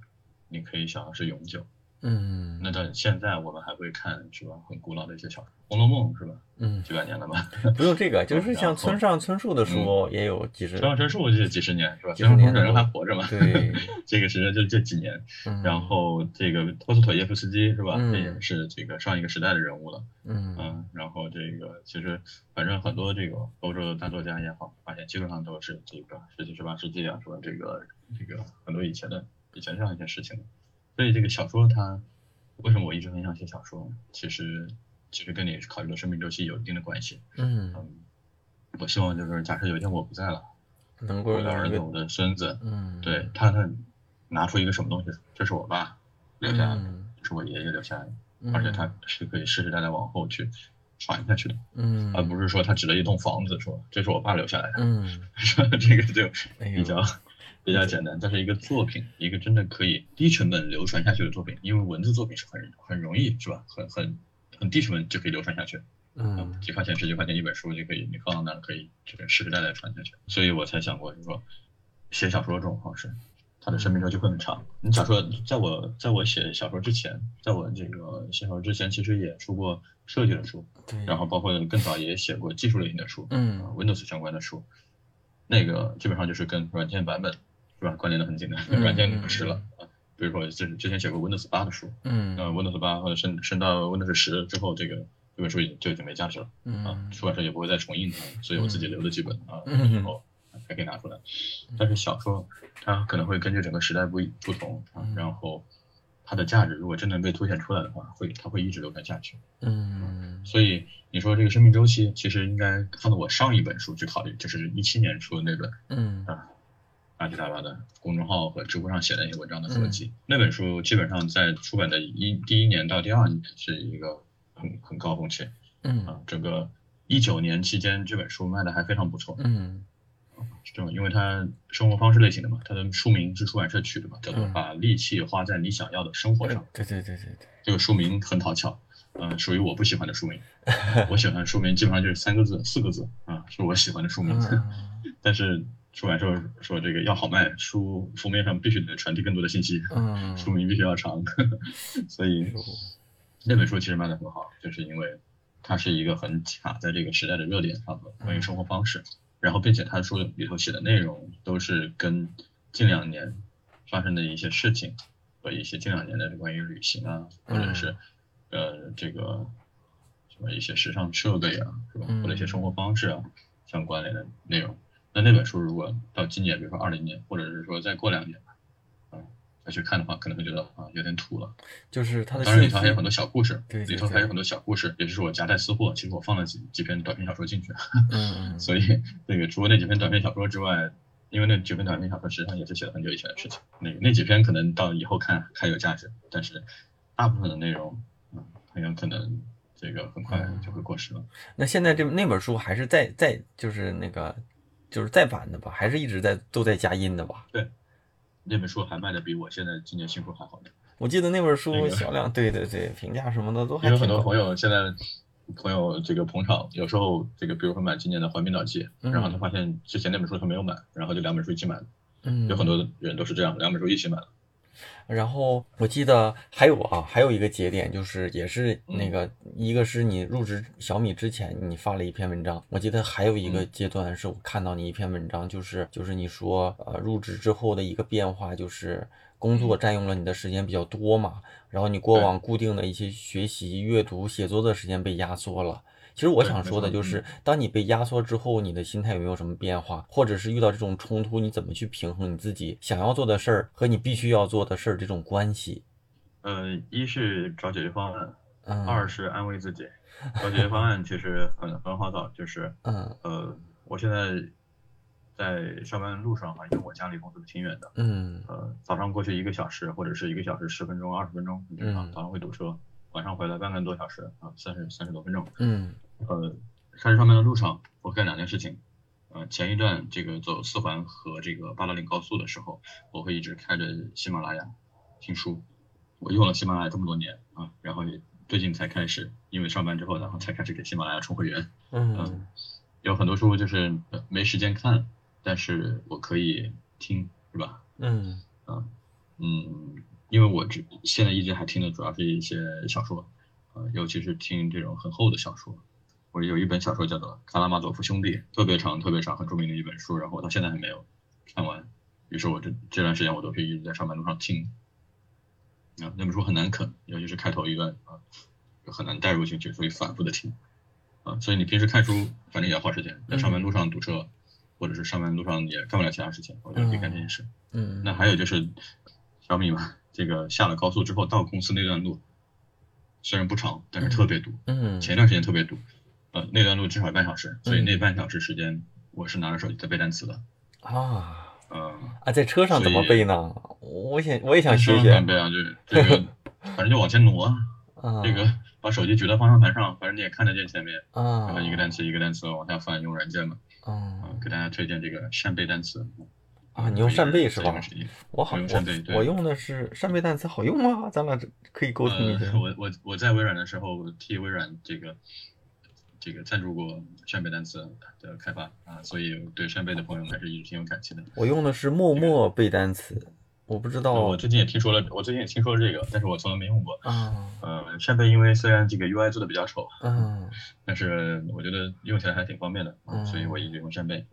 你可以想是永久。嗯，那到现在我们还会看是吧？很古老的一些小说，《红楼梦》是吧？嗯，几百年了吧？不用这个，就是像村上春树的书也有几十。村上春树这几十年是吧？村上春树人还活着嘛？对，这个时间就这几年。然后这个托斯妥耶夫斯基是吧？这也是这个上一个时代的人物了。嗯嗯，然后这个其实反正很多这个欧洲的大作家也好，发现基本上都是这个十七十八世纪啊，说这个这个很多以前的以前这样一件事情。所以这个小说它为什么我一直很想写小说？其实其实跟你考虑的生命周期有一定的关系。嗯嗯，我希望就是假设有一天我不在了，能够我的儿子、我的孙子，嗯，对他他拿出一个什么东西，这是我爸留下来的，嗯这是我爷爷留下来的，而且他是可以世世代代往后去传下去的，嗯，而不是说他指了一栋房子说这是我爸留下来的，嗯，这个就比较。比较简单，但是一个作品，一个真的可以低成本流传下去的作品，因为文字作品是很很容易，是吧？很很很低成本就可以流传下去，嗯几块钱十几块钱一本书就可以，你放到那儿可以这个世世代代传下去。所以我才想过，就是说写小说这种方式，它的生命周期会很长。你假说，在我在我写小说之前，在我这个写小说之前，其实也出过设计的书，对，然后包括更早也写过技术类型的书，嗯啊，Windows 相关的书，那个基本上就是跟软件版本。是吧？关联的很简单，嗯软件不吃了啊。比如说之之前写过 Windows 八的书，嗯那 Windows 八或者升升到 Windows 十之后，这个这本书已经就已经没价值了啊，嗯出版社也不会再重印它，所以我自己留了几本啊，嗯以后还可以拿出来。但是小说它可能会根据整个时代不一不同啊，嗯然后它的价值如果真的被凸显出来的话，会它会一直流传下去。嗯所以你说这个生命周期，其实应该放到我上一本书去考虑，就是一七年出的那本嗯啊。阿基大巴的公众号和知乎上写的一些文章的合集，那本书基本上在出版的一第一年到第二年是一个很很高峰期嗯。啊，整个一九年期间这本书卖的还非常不错，嗯。这种因为它生活方式类型的嘛，它的书名是出版社取的嘛，叫做嗯把力气花在你想要的生活上，对对对对对，这个书名很讨巧，嗯，属于我不喜欢的书名，我喜欢的书名基本上就是三个字、四个字啊，是我喜欢的书名，嗯。但是。出版社说这个要好卖，书封面上必须得传递更多的信息，嗯，书名必须要长，所以那本书其实卖的很好，就是因为它是一个很卡在这个时代的热点上的关于生活方式，然后并且它书里头写的内容都是跟近两年发生的一些事情和一些近两年的关于旅行啊，或者是呃这个什么一些时尚设备啊，是吧，或者一些生活方式啊相关联的内容。那那本书如果到今年，比如说二零年，或者是说再过两年，啊，再去看的话，可能会觉得啊有点土了。就是它的当然里头还有很多小故事，对里头还有很多小故事，也就是我夹带私货。其实我放了几几篇短篇小说进去，嗯嗯，所以那个除了那几篇短篇小说之外，因为那几篇短篇小说实际上也是写了很久以前的事情，那那几篇可能到以后看还有价值，但是大部分的内容，嗯，很有可能这个很快就会过时了。那现在这那本书还是在在就是那个。就是再版的吧，还是一直在都在加印的吧？对，那本书还卖的比我现在今年新书还好呢。我记得那本书销量，对对对，评价什么的都还有很多朋友现在朋友这个捧场，有时候这个比如说买今年的《环冰岛记》，然后他发现之前那本书他没有买，然后就两本书一起买了。嗯，有很多人都是这样，两本书一起买了。然后我记得还有啊，还有一个节点，就是也是那个，一个是你入职小米之前，你发了一篇文章。我记得还有一个阶段是我看到你一篇文章，就是就是你说呃入职之后的一个变化，就是工作占用了你的时间比较多嘛，然后你过往固定的一些学习、阅读、写作的时间被压缩了。其实我想说的就是，当你被压缩之后，你的心态有没有什么变化？或者是遇到这种冲突，你怎么去平衡你自己想要做的事儿和你必须要做的事儿这种关系？呃，一是找解决方案，二是安慰自己。找解决方案其实很很好找，就是 嗯呃，我现在在上班路上哈，因为我家离公司挺远的，嗯呃，早上过去一个小时或者是一个小时十分钟、二十分钟，正常，早上会堵车。晚上回来半个多小时啊，三十三十多分钟。嗯，呃，山上面的路上我干两件事情。呃，前一段这个走四环和这个八达岭高速的时候，我会一直开着喜马拉雅听书。我用了喜马拉雅这么多年啊，然后也最近才开始，因为上班之后，然后才开始给喜马拉雅充会员。嗯，有很多书就是没时间看，但是我可以听，是吧？嗯，啊，嗯。因为我这现在一直还听的主要是一些小说，呃，尤其是听这种很厚的小说。我有一本小说叫做《卡拉马佐夫兄弟》，特别长、特别长、很著名的一本书，然后我到现在还没有看完。于是我这这段时间我都是一直在上班路上听。啊，那本书很难啃，尤其是开头一段啊，就很难带入进去，所以反复的听。啊，所以你平时看书反正也要花时间，在上班路上堵车，或者是上班路上也干不了其他事情，我就可以干这件事。嗯。那还有就是小米嘛。这个下了高速之后到公司那段路，虽然不长，但是特别堵。嗯。前段时间特别堵，呃，那段路至少半小时，所以那半小时时间我是拿着手机在背单词的。啊。嗯。啊，在车上怎么背呢？我想我也想学学。背啊，就是这个，反正就往前挪啊。这个把手机举到方向盘上，反正你也看得见前面。啊。然后一个单词一个单词往下翻，用软件嘛。啊。给大家推荐这个扇贝单词。啊，你用扇贝是吧？我好，我我用的是扇贝单词，好用吗？咱俩可以沟通一下。我我我在微软的时候替微软这个这个赞助过扇贝单词的开发啊，所以对扇贝的朋友还是一直挺有感情的。我用的是默默背单词。我不知道，我最近也听说了，我最近也听说了这个，但是我从来没用过。啊，呃，扇贝因为虽然这个 UI 做的比较丑，嗯，但是我觉得用起来还挺方便的，所以我一直用扇贝。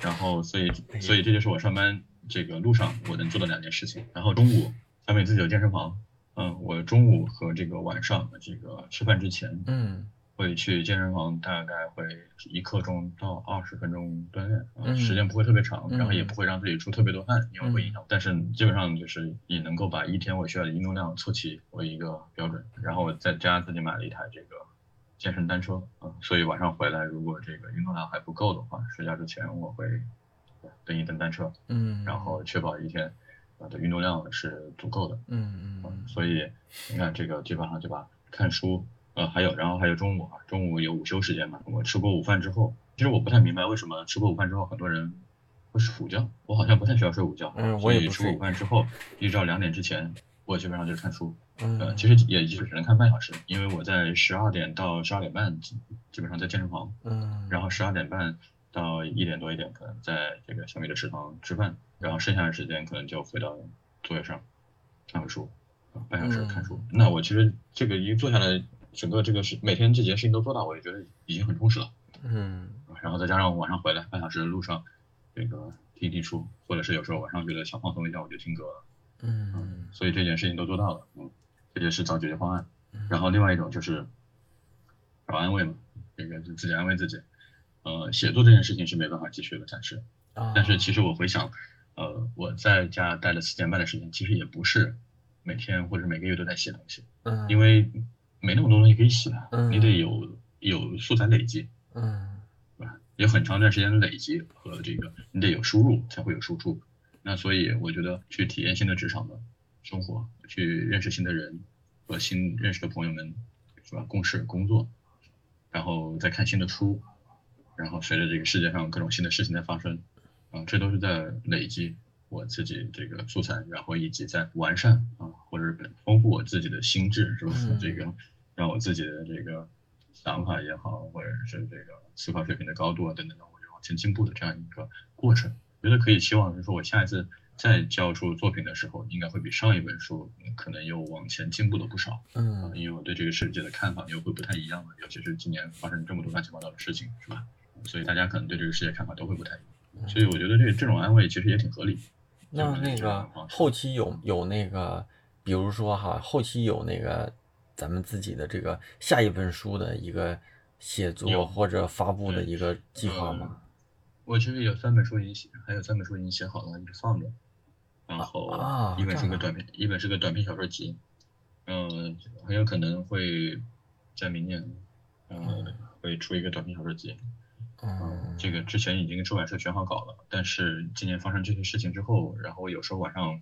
然后，所以，所以这就是我上班这个路上我能做的两件事情。然后中午，小美自己的健身房，嗯，我中午和这个晚上这个吃饭之前，嗯。会去健身房，大概会一刻钟到二十分钟锻炼，时间不会特别长，然后也不会让自己出特别多汗，因为会影响。但是基本上就是也能够把一天我需要的运动量凑齐为一个标准，然后我在家自己买了一台这个健身单车，啊，所以晚上回来如果这个运动量还不够的话，睡觉之前我会蹬一蹬单车，嗯，然后确保一天的运动量是足够的，嗯嗯，所以你看这个基本上就把看书。呃，还有，然后还有中午啊，中午有午休时间嘛。我吃过午饭之后，其实我不太明白为什么吃过午饭之后很多人会睡午觉。我好像不太需要睡午觉，嗯，我也吃过午饭之后，一直到两点之前，我基本上就是看书。嗯，其实也就只能看半小时，因为我在十二点到十二点半基本上在健身房，嗯，然后十二点半到一点多一点可能在这个小米的食堂吃饭，然后剩下的时间可能就回到作业上看会书，半小时看书。那我其实这个一坐下来。整个这个是每天这件事情都做到，我也觉得已经很充实了。嗯，然后再加上晚上回来半小时的路上，这个听一听书，或者是有时候晚上觉得想放松一下，我就听歌。嗯，所以这件事情都做到了。嗯，这就是找解决方案。然后另外一种就是找安慰嘛，这个就自己安慰自己。呃，写作这件事情是没办法继续的，暂时。啊。但是其实我回想，呃，我在家待了四年半的时间，其实也不是每天或者每个月都在写东西。嗯。因为没那么多东西可以写，你得有有素材累积，嗯，对吧？有很长一段时间的累积和这个，你得有输入才会有输出。那所以我觉得去体验新的职场的生活，去认识新的人和新认识的朋友们，是吧？共事工作，然后再看新的书，然后随着这个世界上各种新的事情在发生，啊，这都是在累积我自己这个素材，然后以及在完善啊，或者是丰富我自己的心智，是吧？这个。让我自己的这个想法也好，或者是这个思考水平的高度啊等等的，我就往前进步的这样一个过程，觉得可以期望就是说我下一次再交出作品的时候，应该会比上一本书可能又往前进步了不少。嗯，因为我对这个世界的看法又会不太一样了，尤其是今年发生这么多乱七八糟的事情，是吧？所以大家可能对这个世界看法都会不太一样。所以我觉得这这种安慰其实也挺合理。那那个后期有有那个，比如说哈，后期有那个咱们自己的这个下一本书的一个写作或者发布的一个计划吗？我其实有三本书已经写，还有三本书已经写好了，一直放着。然后一本是个短篇，一本是个短篇小说集，嗯，很有可能会在明年，嗯，会出一个短篇小说集。嗯，这个之前已经跟出版社选好稿了，但是今年发生这些事情之后，然后我有时候晚上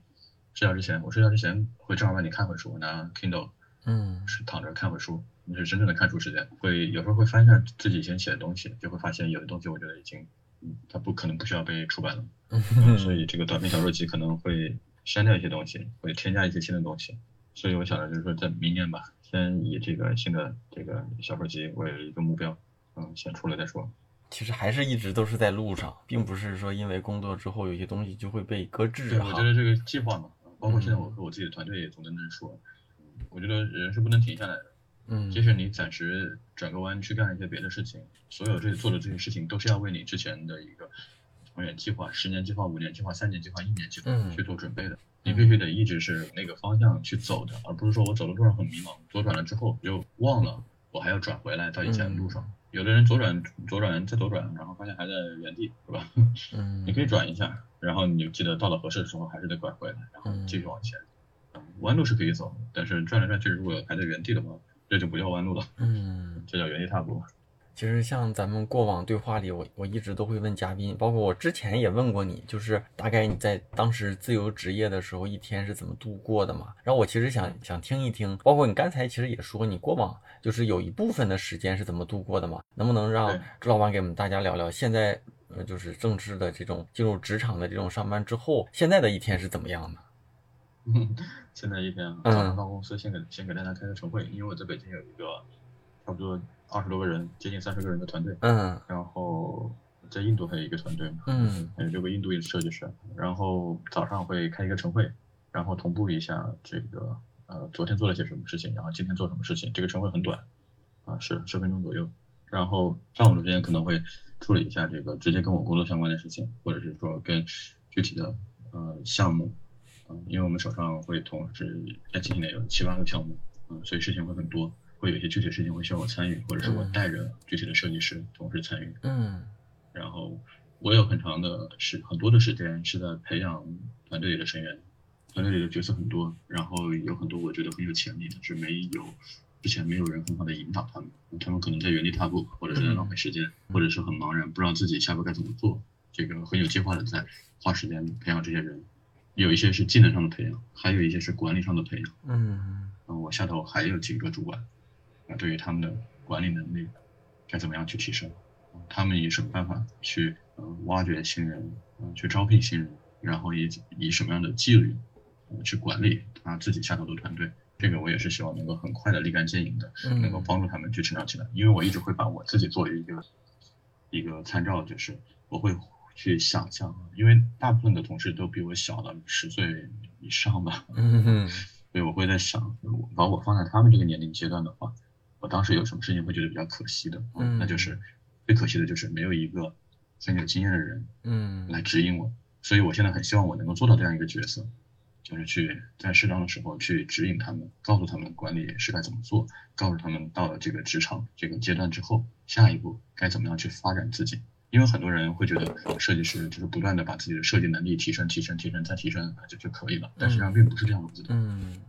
睡觉之前，我睡觉之前会正儿八经看会书，拿 Kindle，嗯，是躺着看会书，那是真正的看书时间。会有时候会翻一下自己以前写的东西，就会发现有的东西我觉得已经，嗯，它不可能不需要被出版了，嗯所以这个短篇小说集可能会删掉一些东西，会添加一些新的东西。所以我想着就是说在明年吧，先以这个新的这个小说集为一个目标，嗯，先出来再说。其实还是一直都是在路上，并不是说因为工作之后有些东西就会被搁置。对，我觉得这个计划嘛，包括现在我和我自己的团队也总在那说，我觉得人是不能停下来的。嗯，即使你暂时转个弯去干一些别的事情，所有这做的这些事情都是要为你之前的一个长远计划、十年计划、五年计划、三年计划、一年计划去做准备的。你必须得一直是那个方向去走的，而不是说我走的路上很迷茫，左转了之后就忘了我还要转回来到以前的路上。有的人左转，左转再左转，然后发现还在原地，是吧？嗯，你可以转一下，然后你就记得到了合适的时候还是得拐回来，然后继续往前。弯路是可以走，但是转来转去，如果还在原地的话，这就不叫弯路了。嗯，这叫原地踏步。其实像咱们过往对话里，我我一直都会问嘉宾，包括我之前也问过你，就是大概你在当时自由职业的时候，一天是怎么度过的嘛？然后我其实想想听一听，包括你刚才其实也说你过往就是有一部分的时间是怎么度过的嘛？能不能让朱老板给我们大家聊聊现在呃就是正式的这种进入职场的这种上班之后，现在的一天是怎么样的？嗯，现在一天早上到公司先给先给大家开个晨会，因为我在北京有一个差不多。二十多个人，接近三十个人的团队，嗯，然后在印度还有一个团队，嗯，还有六个印度的设计师，然后早上会开一个晨会，然后同步一下这个呃昨天做了些什么事情，然后今天做什么事情，这个晨会很短，啊十十分钟左右，然后上午的时间可能会处理一下这个直接跟我工作相关的事情，或者是说跟具体的呃项目，嗯，因为我们手上会同时在进行的有七八个项目，嗯，所以事情会很多。会有一些具体事情会需要我参与，或者是我带着具体的设计师同时参与。嗯，然后我有很长的时很多的时间是在培养团队里的成员，团队里的角色很多，然后有很多我觉得很有潜力，的是没有之前没有人很好的引导他们，他们可能在原地踏步，或者是在浪费时间，或者是很茫然，不知道自己下一步该怎么做。这个很有计划的在花时间培养这些人，有一些是技能上的培养，还有一些是管理上的培养。嗯，我下头还有几个主管。对于他们的管理能力该怎么样去提升？他们以什么办法去呃挖掘新人，呃，去招聘新人，然后以以什么样的纪律去管理他自己下头的团队？这个我也是希望能够很快的立竿见影的，能够帮助他们去成长起来。因为我一直会把我自己作为一个一个参照，就是我会去想象，因为大部分的同事都比我小了十岁以上吧，嗯，所以我会在想，把我放在他们这个年龄阶段的话。我当时有什么事情会觉得比较可惜的，嗯，那就是最可惜的就是没有一个很有经验的人，嗯，来指引我。所以我现在很希望我能够做到这样一个角色，就是去在适当的时候去指引他们，告诉他们管理是该怎么做，告诉他们到了这个职场这个阶段之后，下一步该怎么样去发展自己。因为很多人会觉得设计师就是不断的把自己的设计能力提升、提升、提升再提升就就可以了，但实际上并不是这样子的，嗯。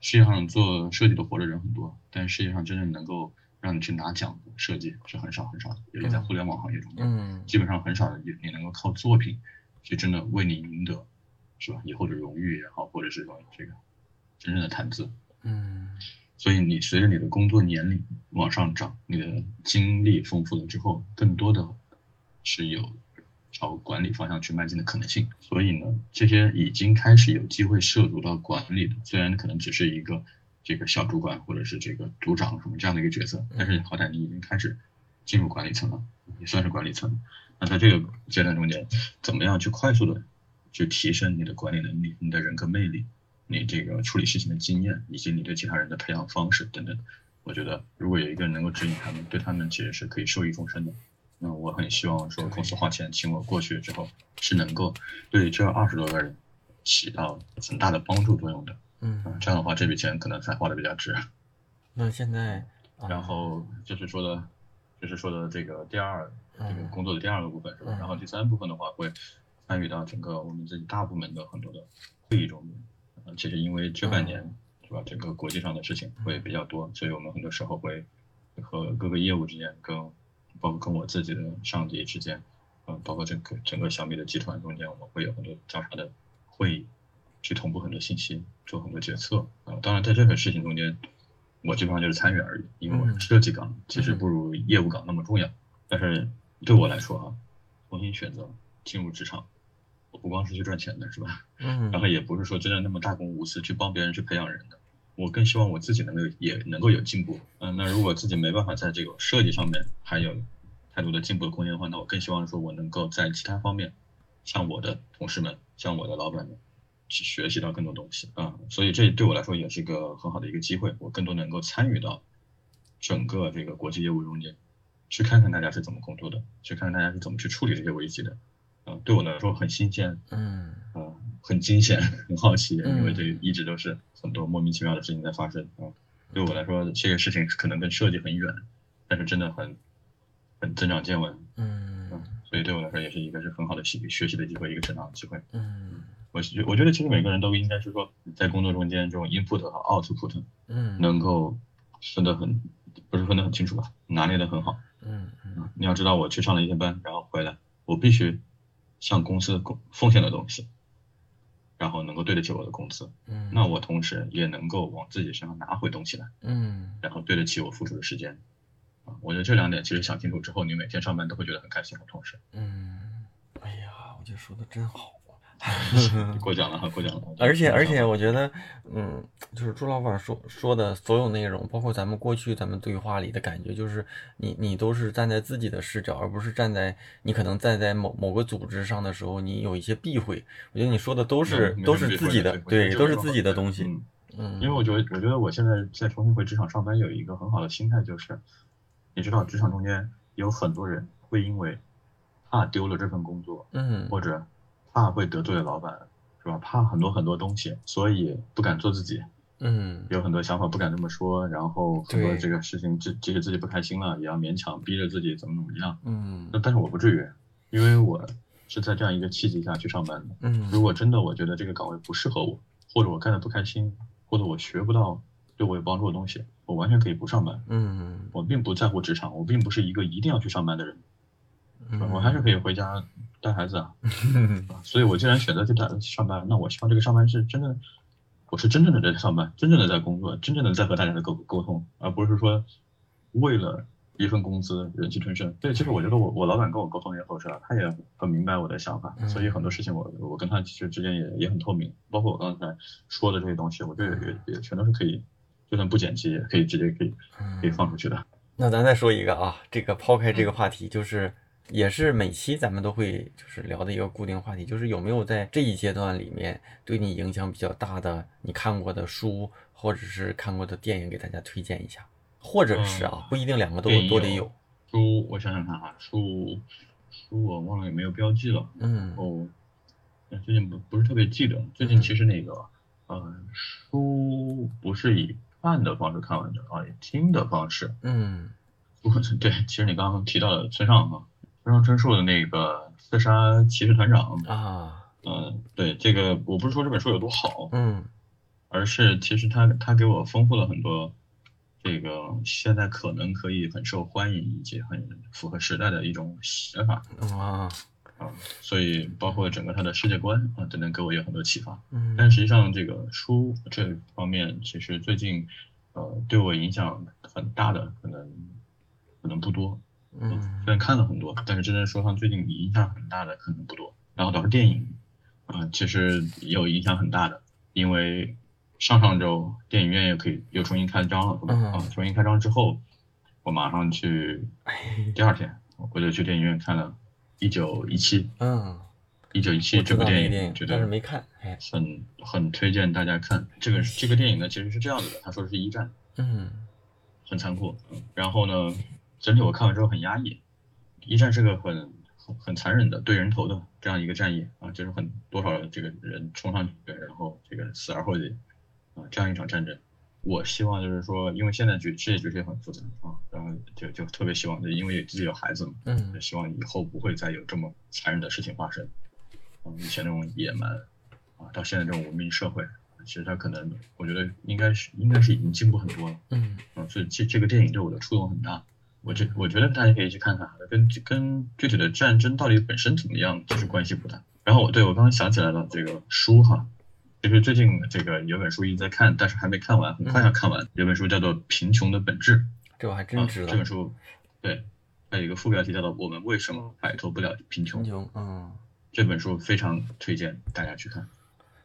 世界上做设计的活的人很多，但世界上真正能够让你去拿奖的设计是很少很少的，尤其在互联网行业中，嗯，基本上很少你你能够靠作品去真的为你赢得，是吧？以后的荣誉也好，或者是说这个真正的谈资，嗯，所以你随着你的工作年龄往上涨，你的经历丰富了之后，更多的是有。朝管理方向去迈进的可能性，所以呢，这些已经开始有机会涉足到管理的，虽然可能只是一个这个小主管或者是这个组长什么这样的一个角色，但是好歹你已经开始进入管理层了，也算是管理层。那在这个阶段中间，怎么样去快速的去提升你的管理能力、你的人格魅力、你这个处理事情的经验，以及你对其他人的培养方式等等。我觉得，如果有一个人能够指引他们，对他们其实是可以受益终身的。那我很希望说，公司花钱请我过去之后，是能够对这二十多个人起到很大的帮助作用的。嗯，这样的话，这笔钱可能才花的比较值。那现在，然后就是说的，就是说的这个第二这个工作的第二个部分是吧？然后第三部分的话，会参与到整个我们自己大部门的很多的会议中。嗯，其实因为这半年。是吧？整个国际上的事情会比较多，所以我们很多时候会和各个业务之间，跟包括跟我自己的上级之间，嗯，包括整个整个小米的集团中间，我们会有很多交叉的会议，去同步很多信息，做很多决策。啊，当然在这个事情中间，我基本上就是参与而已，因为我是设计岗，其实不如业务岗那么重要。但是对我来说，啊，重新选择进入职场。我不光是去赚钱的，是吧？嗯，然后也不是说真的那么大公无私去帮别人去培养人的。我更希望我自己能够也能够有进步。嗯，那如果自己没办法在这个设计上面还有太多的进步的空间的话，那我更希望说我能够在其他方面，向我的同事们，向我的老板们去学习到更多东西啊。所以这对我来说也是一个很好的一个机会，我更多能够参与到整个这个国际业务中间，去看看大家是怎么工作的，去看看大家是怎么去处理这些危机的。嗯，对我来说很新鲜，嗯，啊，很惊险，很好奇，因为这一直都是很多莫名其妙的事情在发生啊。对我来说，这个事情可能跟设计很远，但是真的很很增长见闻，嗯，所以对我来说也是一个是很好的学学习的机会，一个成长的机会。嗯，我觉我觉得其实每个人都应该是说，在工作中间这种 input 和 output，嗯，能够分得很，不是分得很清楚吧，拿捏得很好。嗯嗯，你要知道，我去上了一天班，然后回来，我必须。向公司贡奉献的东西，然后能够对得起我的工资，嗯，那我同时也能够往自己身上拿回东西来，嗯，然后对得起我付出的时间，啊，我觉得这两点其实想清楚之后，你每天上班都会觉得很开心和充实。嗯，哎呀，我觉得说的真好。过奖了哈，过奖了。而且而且，我觉得，嗯，就是朱老板说说的所有内容，包括咱们过去咱们对话里的感觉，就是你你都是站在自己的视角，而不是站在你可能站在某某个组织上的时候，你有一些避讳。我觉得你说的都是都是自己的，对，都是自己的东西。嗯，因为我觉得我觉得我现在在重新回职场上班，有一个很好的心态，就是你知道，职场中间有很多人会因为怕丢了这份工作，嗯，或者。怕会得罪了老板，是吧？怕很多很多东西，所以不敢做自己。嗯，有很多想法不敢这么说，然后很多这个事情，即即使自己不开心了，也要勉强逼着自己怎么怎么样。嗯，那但是我不至于，因为我是在这样一个契机下去上班的。嗯，如果真的我觉得这个岗位不适合我，或者我干的不开心，或者我学不到对我有帮助的东西，我完全可以不上班。嗯，我并不在乎职场，我并不是一个一定要去上班的人。我还是可以回家带孩子啊，所以我既然选择去带上班，那我希望这个上班是真的，我是真正的在上班，真正的在工作，真正的在和大家的沟沟通，而不是说为了一份工资忍气吞声。对，其实我觉得我我老板跟我沟通也后是吧，他也很明白我的想法，所以很多事情我我跟他其实之间也也很透明，包括我刚才说的这些东西，我觉得也也全都是可以，就算不剪辑也可以直接可以可以放出去的。那咱再说一个啊，这个抛开这个话题就是。也是每期咱们都会就是聊的一个固定话题，就是有没有在这一阶段里面对你影响比较大的你看过的书或者是看过的电影给大家推荐一下，或者是啊不一定两个都都得有。书我想想看啊，书书我忘了有没有标记了。嗯。哦，最近不不是特别记得。最近其实那个呃书不是以看的方式看完的啊，以听的方式。嗯。对，其实你刚刚提到的村上啊。村上春树的那个《刺杀骑士团长》啊，嗯，对，这个我不是说这本书有多好，嗯，而是其实他他给我丰富了很多，这个现在可能可以很受欢迎以及很符合时代的一种写法啊。啊，所以包括整个他的世界观啊等等给我有很多启发，嗯，但实际上这个书这方面其实最近呃对我影响很大的可能可能不多。嗯，虽然看了很多，但是真正说上最近影响很大的可能不多。然后倒是电影，啊，其实有影响很大的，因为上上周电影院又可以又重新开张了，是吧？啊，重新开张之后，我马上去，第二天我就去电影院看了《一九一七》。嗯，《一九一七这部电影，觉得但是没看，很很推荐大家看。这个这个电影呢，其实是这样子的，他说的是一战，嗯，很残酷，然后呢，整体我看完之后很压抑。一战是个很很很残忍的对人头的这样一个战役啊，就是很多少这个人冲上去，然后这个死而后已啊，这样一场战争。我希望就是说，因为现在局世界局势也很复杂啊，然后就就特别希望，就因为自己有孩子嘛，嗯，就希望以后不会再有这么残忍的事情发生。嗯，以前那种野蛮啊，到现在这种文明社会，其实它可能，我觉得应该是应该是已经进步很多了。嗯，啊，所以这这个电影对我的触动很大。我这我觉得大家可以去看看，跟跟具体的战争到底本身怎么样其实关系不大。然后我对我刚刚想起来了这个书哈。就是最近这个有本书一直在看，但是还没看完，很快要看完。有本书叫做《贫穷的本质》，这我还真知道。这本书，对，还有一个副标题叫做《我们为什么摆脱不了贫穷》。贫穷，嗯，这本书非常推荐大家去看，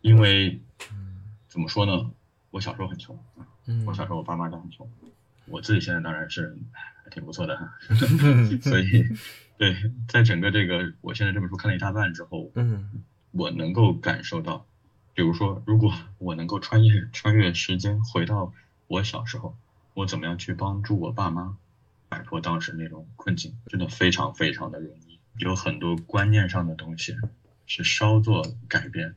因为，怎么说呢？我小时候很穷，嗯，我小时候我爸妈都很穷，我自己现在当然是还挺不错的哈。所以，对，在整个这个我现在这本书看了一大半之后，嗯，我能够感受到。比如说，如果我能够穿越穿越时间回到我小时候，我怎么样去帮助我爸妈摆脱当时那种困境？真的非常非常的容易。有很多观念上的东西是稍作改变，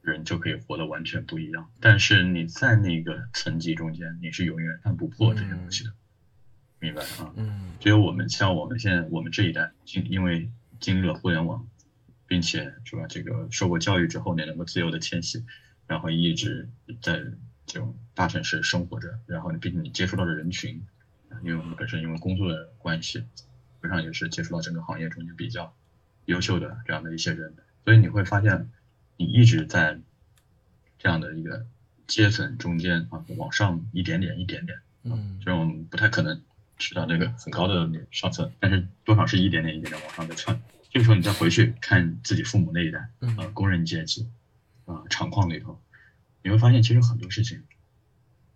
人就可以活得完全不一样。但是你在那个层级中间，你是永远看不破这些东西的，明白啊？嗯。只有我们像我们现在我们这一代，经因为经历了互联网。并且是吧？这个受过教育之后呢，能够自由的迁徙，然后一直在这种大城市生活着，然后你毕竟你接触到的人群，因为我们本身因为工作的关系，基本上也是接触到整个行业中间比较优秀的这样的一些人，所以你会发现，你一直在这样的一个阶层中间啊，往上一点点一点点，嗯，这种不太可能去到那个很高的上层，但是多少是一点点一点点往上的窜。这个时候你再回去看自己父母那一代，啊，工人阶级，啊，厂矿里头，你会发现其实很多事情，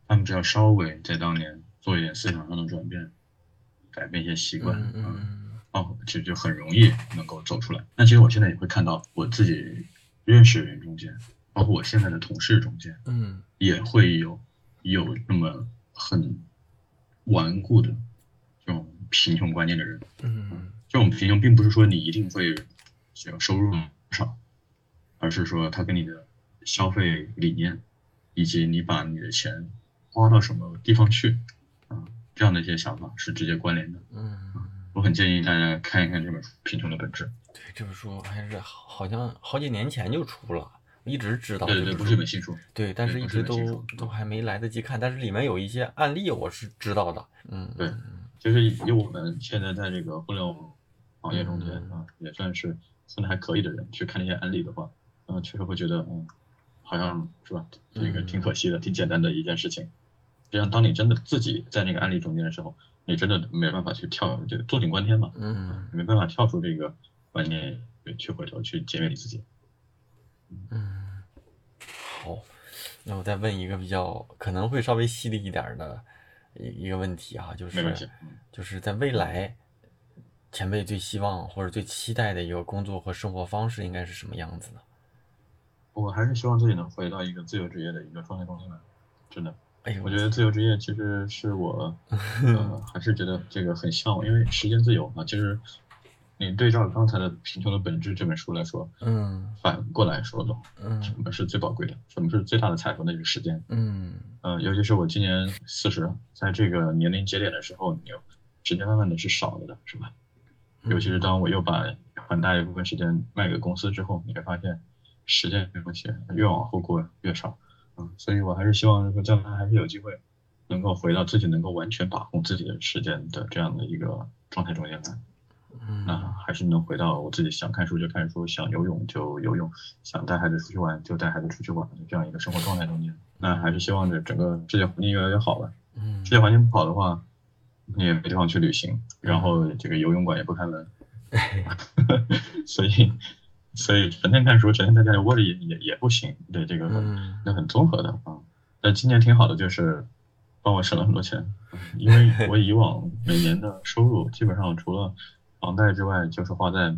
他们只要稍微在当年做一点思想上的转变，改变一些习惯，嗯，哦，其实就很容易能够走出来。那其实我现在也会看到我自己认识的人中间，包括我现在的同事中间，嗯，也会有有那么很顽固的贫穷观念的人，嗯。这种贫穷并不是说你一定会这个收入少，而是说他跟你的消费理念，以及你把你的钱花到什么地方去啊，这样的一些想法是直接关联的。嗯，我很建议大家看一看这本书《贫穷的本质》。对，这本书还是好像好几年前就出了，一直知道。对对对，不是一本新书。对，但是一直都都还没来得及看，但是里面有一些案例我是知道的。嗯，对，就是以我们现在在这个互联网。行业中间啊，也算是算的还可以的人，去看那些案例的话，嗯，确实会觉得，嗯，好像是吧，这个挺可惜的，挺简单的一件事情。实际上，当你真的自己在那个案例中间的时候，你真的没办法去跳，这个坐井观天嘛，嗯，没办法跳出这个观念，去回头去检阅你自己。嗯，好，那我再问一个比较可能会稍微犀利一点的一一个问题啊，就是就是在未来。前辈最希望或者最期待的一个工作和生活方式应该是什么样子呢？我还是希望自己能回到一个自由职业的一个状态中来，真的。哎，我觉得自由职业其实是我，呃，还是觉得这个很向往，因为时间自由啊。其实你对照刚才的《贫穷的本质》这本书来说，嗯，反过来说的，嗯，什么是最宝贵的？什么是最大的财富？那就是时间。嗯，呃，尤其是我今年四十，在这个年龄节点的时候，你时间慢慢的是少了的，是吧？尤其是当我又把很大一部分时间卖给公司之后，你会发现时间这东西越往后过越少，嗯，所以我还是希望说将来还是有机会能够回到自己能够完全把控自己的时间的这样的一个状态中间来，嗯，那还是能回到我自己想看书就看书，想游泳就游泳，想带孩子出去玩就带孩子出去玩的这样一个生活状态中间，那还是希望这整个世界环境越来越好吧，嗯，世界环境不好的话。你也没地方去旅行，然后这个游泳馆也不开门，所以所以整天看书，整天在家里窝着也也也不行，对这个那很综合的啊。但今年挺好的，就是帮我省了很多钱，因为我以往每年的收入基本上除了房贷之外，就是花在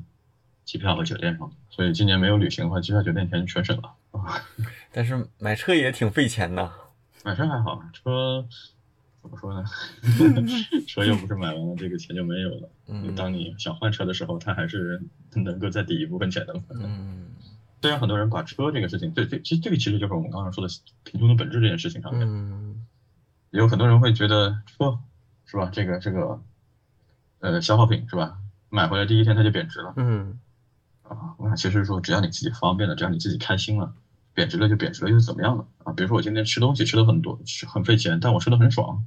机票和酒店上，所以今年没有旅行的话，机票酒店钱全省了啊。但是买车也挺费钱的。买车还好，车怎么说呢？车又不是买完了这个钱就没有了。嗯。当你想换车的时候，它还是能够再抵一部分钱的。嗯。虽然很多人把车这个事情，这这其实这个其实就是我们刚刚说的贫穷的本质这件事情上面。嗯。有很多人会觉得车是吧？这个这个呃消耗品是吧？买回来第一天它就贬值了。嗯。啊，那其实说只要你自己方便了，只要你自己开心了，贬值了就贬值了又怎么样了？啊，比如说我今天吃东西吃的很多，很费钱，但我吃的很爽。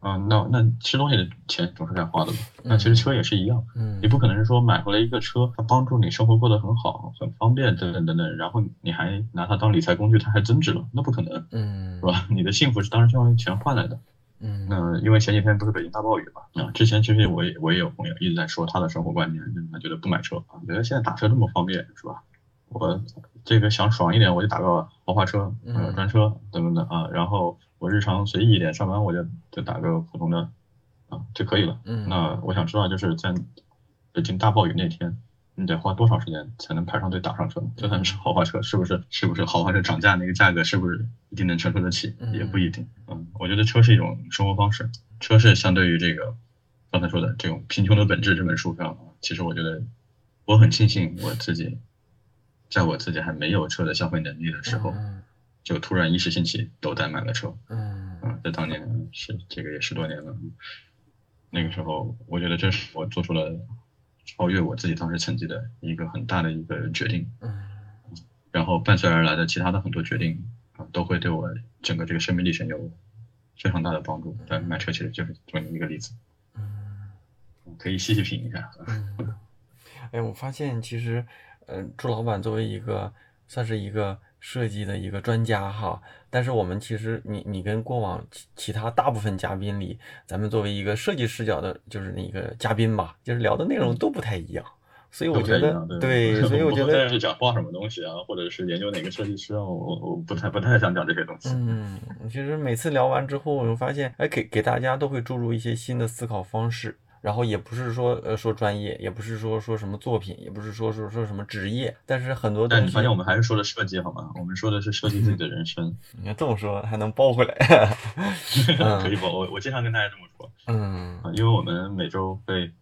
啊，那那吃东西的钱总是该花的嘛。那其实车也是一样，嗯你不可能是说买回来一个车，它帮助你生活过得很好、很方便等等等等，然后你还拿它当理财工具，它还增值了，那不可能，嗯，是吧？你的幸福是当然是用钱换来的，嗯。那因为前几天不是北京大暴雨嘛，啊，之前其实我也我也有朋友一直在说他的生活观念，他觉得不买车啊，觉得现在打车这么方便，是吧？我这个想爽一点，我就打个豪华车、专车等等等啊，然后。我日常随意一点，上班我就就打个普通的啊就可以了。嗯，那我想知道就是在北京大暴雨那天，你得花多少时间才能排上队打上车？就算是豪华车，是不是是不是豪华车涨价那个价格是不是一定能承受得起？也不一定。嗯，我觉得车是一种生活方式，车是相对于这个刚才说的这种《贫穷的本质》这本书上，其实我觉得我很庆幸我自己在我自己还没有车的消费能力的时候。就突然一时兴起，斗胆买了车。嗯，啊，在当年是这个也十多年了。那个时候，我觉得这是我做出了超越我自己当时成绩的一个很大的一个决定。嗯，然后伴随而来的其他的很多决定啊，都会对我整个这个生命历程有非常大的帮助。但买车其实就是这么一个例子。嗯，可以细细品一下。嗯，哎，我发现其实，嗯，朱老板作为一个算是一个。设计的一个专家哈，但是我们其实你你跟过往其其他大部分嘉宾里，咱们作为一个设计视角的，就是那个嘉宾吧，就是聊的内容都不太一样，所以我觉得对，所以我觉得是讲画什么东西啊，或者是研究哪个设计师啊，我我不太不太想讲这些东西。嗯，其实每次聊完之后，我们发现，哎，给给大家都会注入一些新的思考方式。然后也不是说呃说专业，也不是说说什么作品，也不是说说说什么职业，但是很多东西。但你发现我们还是说的设计好吗？我们说的是设计自己的人生。你看这么说还能包回来？可以包，我我经常跟大家这么说。嗯。因为我们每周会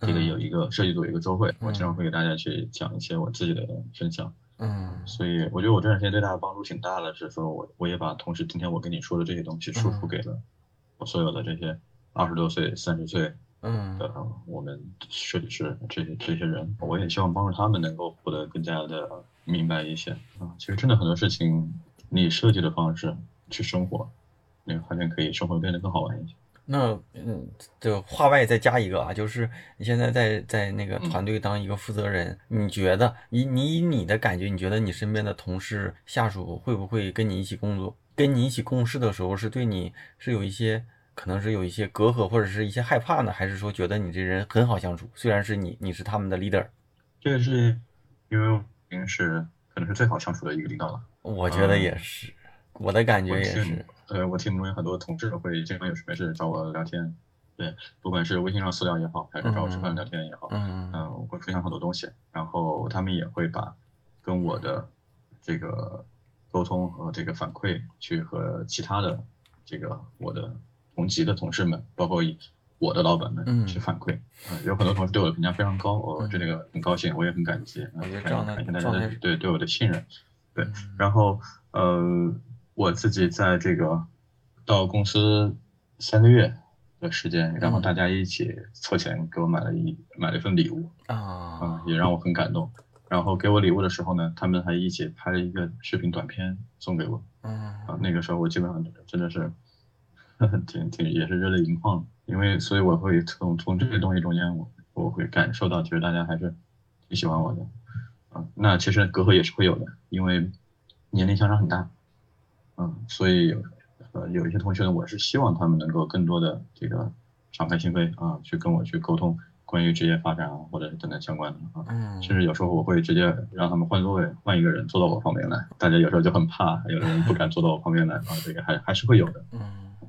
这个有一个设计组一个周会，我经常会给大家去讲一些我自己的分享。嗯。所以我觉得我这段时间对大家帮助挺大的，是说我我也把同时今天我跟你说的这些东西输出给了我所有的这些二十多岁、三十岁。嗯，的我们设计师这些这些人，我也希望帮助他们能够活得更加的明白一些啊。其实真的很多事情，你设计的方式去生活，那个发现可以生活变得更好玩一些。那嗯，就话外再加一个啊，就是你现在在在那个团队当一个负责人，你觉得以你以你的感觉，你觉得你身边的同事下属会不会跟你一起工作，跟你一起共事的时候，是对你是有一些。可能是有一些隔阂或者是一些害怕呢，还是说觉得你这人很好相处？虽然是你，你是他们的 leader，这个是因为您是可能是最好相处的一个领导了。我觉得也是，我的感觉也是。呃，我 team 中有很多同事会经常有事没事找我聊天，对，不管是微信上私聊也好，还是找我吃饭聊天也好，嗯嗯，我会分享很多东西，然后他们也会把跟我的这个沟通和这个反馈去和其他的这个我的。同级的同事们，包括我的老板们去反馈，啊，有很多同事对我的评价非常高，我对这个很高兴，我也很感激，感谢大家的对对我的信任，对，然后呃，我自己在这个到公司三个月的时间，然后大家一起凑钱给我买了一买了一份礼物啊，啊，也让我很感动。然后给我礼物的时候呢，他们还一起拍了一个视频短片送给我，嗯，啊，那个时候我基本上真的是。挺挺也是热泪盈眶，因为所以我会从从这些东西中间，我我会感受到，其实大家还是挺喜欢我的啊。那其实隔阂也是会有的，因为年龄相差很大，嗯，所以呃有一些同学呢，我是希望他们能够更多的这个敞开心扉啊，去跟我去沟通关于职业发展啊，或者等等相关的啊。嗯。甚至有时候我会直接让他们换座位，换一个人坐到我旁边来。大家有时候就很怕，有的人不敢坐到我旁边来啊，这个还还是会有的。嗯。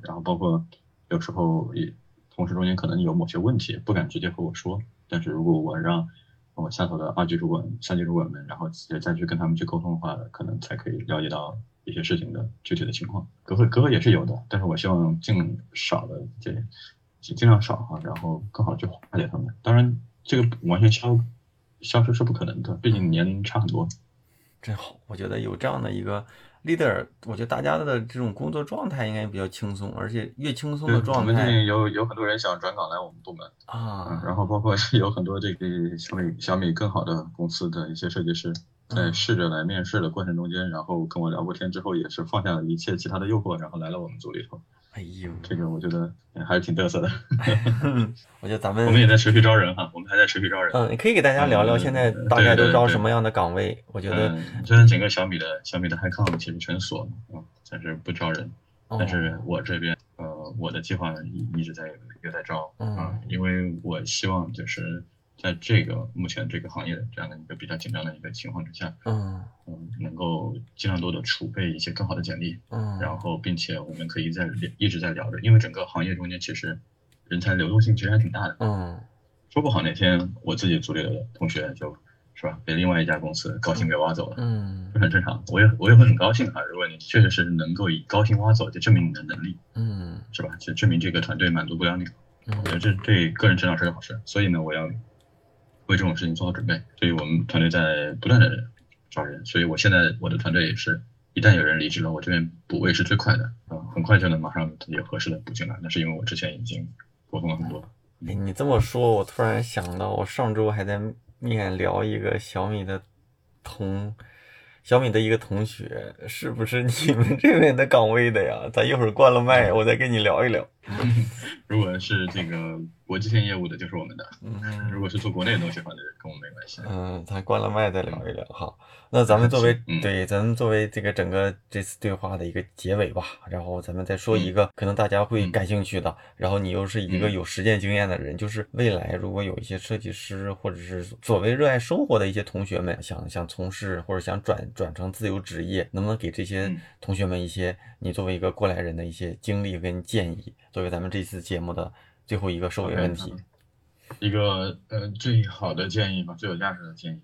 然后包括有时候也同事中间可能有某些问题不敢直接和我说，但是如果我让我下头的二级主管、三级主管们，然后直接再去跟他们去沟通的话，可能才可以了解到一些事情的具体的情况。隔阂隔阂也是有的，但是我希望尽少的这尽量少哈，然后更好去化解他们。当然，这个完全消消失是不可能的，毕竟年龄差很多。真好，我觉得有这样的一个。leader，我觉得大家的这种工作状态应该比较轻松，而且越轻松的状态。我们最近有有很多人想转岗来我们部门啊，然后包括有很多这个小米小米更好的公司的一些设计师，在试着来面试的过程中间，然后跟我聊过天之后，也是放下了一切其他的诱惑，然后来了我们组里头。哎呦，这个我觉得还是挺嘚瑟的。我觉得咱们我们也在持续招人哈，我们还在持续招人。嗯，你可以给大家聊聊现在大概都招什么样的岗位？我觉得虽然整个小米的小米的 HiCom 其实全锁了，嗯，暂时不招人。但是我这边呃，我的计划一一直在有在招啊，因为我希望就是。在这个目前这个行业的这样的一个比较紧张的一个情况之下，嗯嗯，能够尽量多的储备一些更好的简历，嗯，然后并且我们可以在一直在聊着，因为整个行业中间其实人才流动性其实还挺大的，嗯，说不好哪天我自己组里的同学就是吧被另外一家公司高薪给挖走了，嗯，这很正常，我也我也会很高兴啊，如果你确实是能够以高薪挖走，就证明你的能力，嗯，是吧？就证明这个团队满足不了你，我觉得这对个人成长是个好事，所以呢，我要。为这种事情做好准备，所以我们团队在不断的招人，所以我现在我的团队也是，一旦有人离职了，我这边补位是最快的，啊，很快就能马上有合适的补进来。那是因为我之前已经沟通了很多。哎，你这么说，我突然想到，我上周还在面聊一个小米的同。小米的一个同学，是不是你们这边的岗位的呀？咱一会儿关了麦，我再跟你聊一聊。如果是这个国际性业务的，就是我们的；嗯，如果是做国内的东西，反正跟我没关系。嗯，咱关了麦再聊一聊哈。那咱们作为 对，咱们作为这个整个这次对话的一个结尾吧，然后咱们再说一个可能大家会感兴趣的，然后你又是一个有实践经验的人，就是未来如果有一些设计师或者是所谓热爱生活的一些同学们，想想从事或者想转转成自由职业，能不能给这些同学们一些你作为一个过来人的一些经历跟建议，作为咱们这次节目的最后一个收尾问题，一个呃最好的建议吧，最有价值的建议。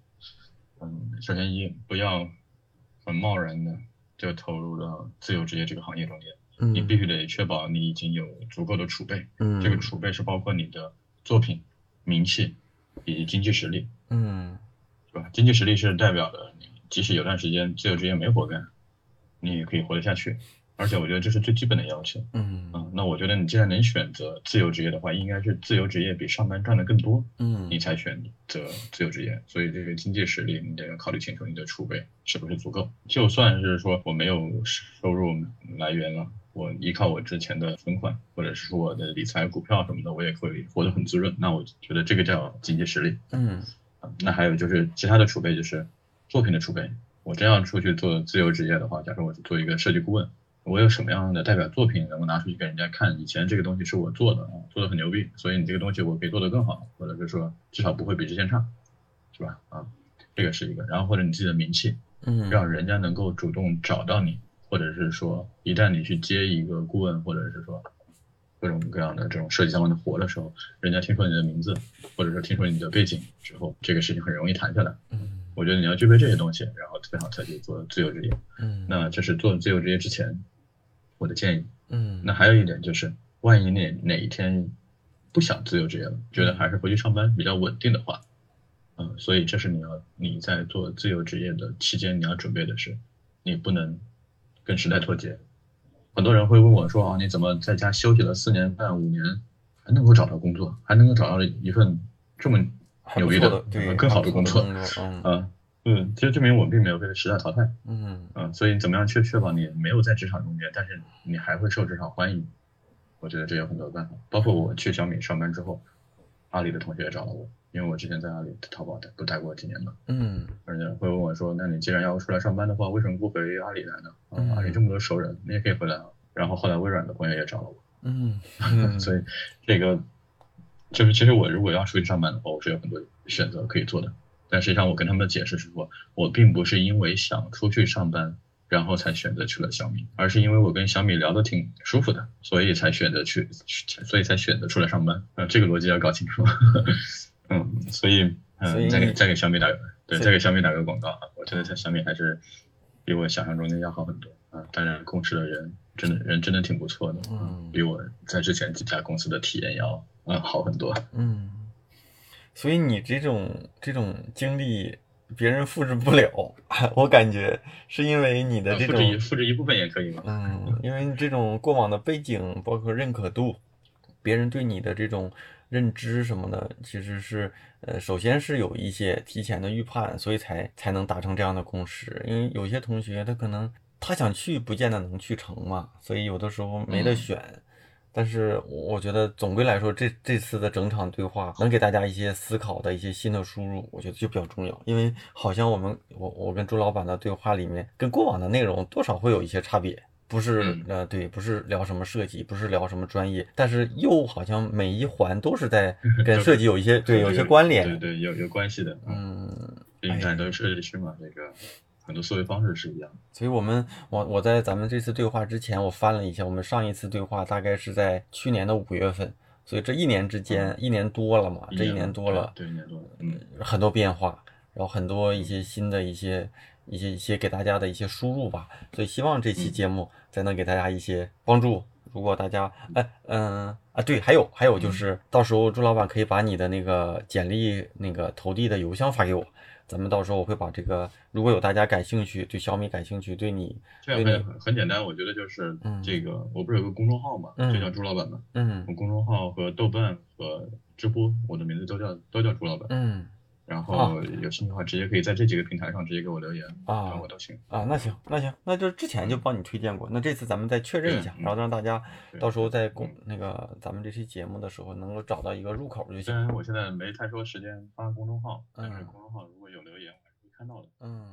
嗯，首先一不要很贸然的就投入到自由职业这个行业中间，你必须得确保你已经有足够的储备，嗯，这个储备是包括你的作品、名气以及经济实力，嗯，是吧？经济实力是代表的你即使有段时间自由职业没活干，你也可以活得下去。而且我觉得这是最基本的要求。嗯嗯，那我觉得你既然能选择自由职业的话，应该是自由职业比上班赚的更多，嗯，你才选择自由职业。所以这个经济实力你得要考虑清楚，你的储备是不是足够。就算是说我没有收入来源了，我依靠我之前的存款或者是说我的理财、股票什么的，我也会活得很滋润。那我觉得这个叫经济实力。嗯，那还有就是其他的储备，就是作品的储备。我真要出去做自由职业的话，假如我做一个设计顾问。我有什么样的代表作品能够拿出去给人家看？以前这个东西是我做的啊，做的很牛逼，所以你这个东西我可以做得更好，或者是说至少不会比之前差，是吧？啊，这个是一个。然后或者你自己的名气，嗯，让人家能够主动找到你，或者是说一旦你去接一个顾问，或者是说各种各样的这种设计相关的活的时候，人家听说你的名字，或者说听说你的背景之后，这个事情很容易谈下来。嗯，我觉得你要具备这些东西，然后最好才去做自由职业。嗯，那这是做自由职业之前。我的建议，嗯，那还有一点就是，万一哪哪一天不想自由职业了，觉得还是回去上班比较稳定的话，嗯，所以这是你要你在做自由职业的期间你要准备的是，你不能跟时代脱节。很多人会问我说啊，你怎么在家休息了四年半五年，还能够找到工作，还能够找到一份这么牛逼的、更好的工作，嗯。嗯，其实证明我并没有被时代淘汰。嗯嗯，所以怎么样去确保你没有在职场中间，但是你还会受职场欢迎？我觉得这有很多办法。包括我去小米上班之后，阿里的同学也找了我，因为我之前在阿里淘宝待不待过几年嘛。嗯，而且会问我说：“那你既然要出来上班的话，为什么不回阿里来呢？啊，阿里这么多熟人，你也可以回来啊。”然后后来微软的朋友也找了我。嗯，所以这个就是其实我如果要出去上班的话，我是有很多选择可以做的。但实际上，我跟他们的解释是说，我并不是因为想出去上班，然后才选择去了小米，而是因为我跟小米聊得挺舒服的，所以才选择去，所以才选择出来上班。呃，这个逻辑要搞清楚。嗯，所以嗯，再给再给小米打对，再给小米打个广告啊！我觉得在小米还是比我想象中的要好很多啊。当然，共事的人真的人真的挺不错的，嗯，比我在之前几家公司的体验要嗯好很多。嗯，所以你这种这种经历别人复制不了，我感觉是因为你的这种复制复制一部分也可以吗？嗯，因为这种过往的背景包括认可度，别人对你的这种。认知什么的，其实是呃，首先是有一些提前的预判，所以才才能达成这样的共识。因为有些同学他可能他想去，不见得能去成嘛，所以有的时候没得选。但是我觉得总归来说，这这次的整场对话能给大家一些思考的一些新的输入，我觉得就比较重要。因为好像我们我我跟朱老板的对话里面，跟过往的内容多少会有一些差别。不是呃对，不是聊什么设计，不是聊什么专业，但是又好像每一环都是在 跟设计有一些对有一些关联，对对有有关系的，嗯，因为都是设计师嘛，那个很多思维方式是一样的。所以我们我我在咱们这次对话之前，我翻了一下，我们上一次对话大概是在去年的五月份，所以这一年之间一年多了嘛，这一年多了，对一年多了，嗯，很多变化，然后很多一些新的一些。一些一些给大家的一些输入吧，所以希望这期节目再能给大家一些帮助。如果大家哎嗯啊对，还有还有就是到时候朱老板可以把你的那个简历那个投递的邮箱发给我，咱们到时候我会把这个如果有大家感兴趣对小米感兴趣对你这样很很简单，我觉得就是这个我不是有个公众号嘛，就叫朱老板嘛，嗯，我公众号和豆瓣和知乎我的名字都叫都叫朱老板，嗯。然后有兴趣的话，直接可以在这几个平台上直接给我留言啊，我都行啊。那行，那行，那就之前就帮你推荐过，那这次咱们再确认一下，然后让大家到时候在公那个咱们这期节目的时候能够找到一个入口就行。虽然我现在没太多时间发公众号，但是公众号看到的。嗯。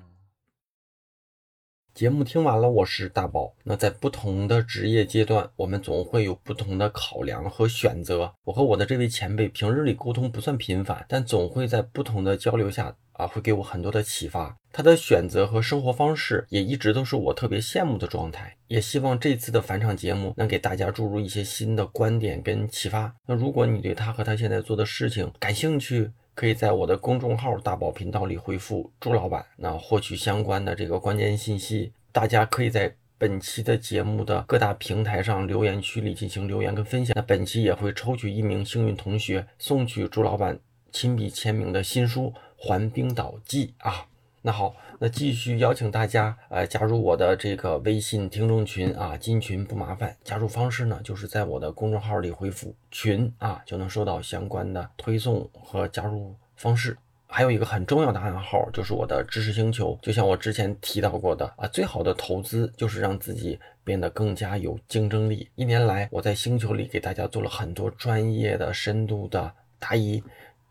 节目听完了，我是大宝。那在不同的职业阶段，我们总会有不同的考量和选择。我和我的这位前辈平日里沟通不算频繁，但总会在不同的交流下啊，会给我很多的启发。他的选择和生活方式也一直都是我特别羡慕的状态。也希望这次的返场节目能给大家注入一些新的观点跟启发。那如果你对他和他现在做的事情感兴趣，可以在我的公众号“大宝频道”里回复“朱老板”，那获取相关的这个关键信息。大家可以在本期的节目的各大平台上留言区里进行留言跟分享。那本期也会抽取一名幸运同学，送去朱老板亲笔签名的新书《环冰岛记》啊。那好，那继续邀请大家呃加入我的这个微信听众群啊，进群不麻烦。加入方式呢，就是在我的公众号里回复“群”啊，就能收到相关的推送和加入方式。还有一个很重要的暗号，就是我的知识星球。就像我之前提到过的啊，最好的投资就是让自己变得更加有竞争力。一年来，我在星球里给大家做了很多专业的、深度的答疑。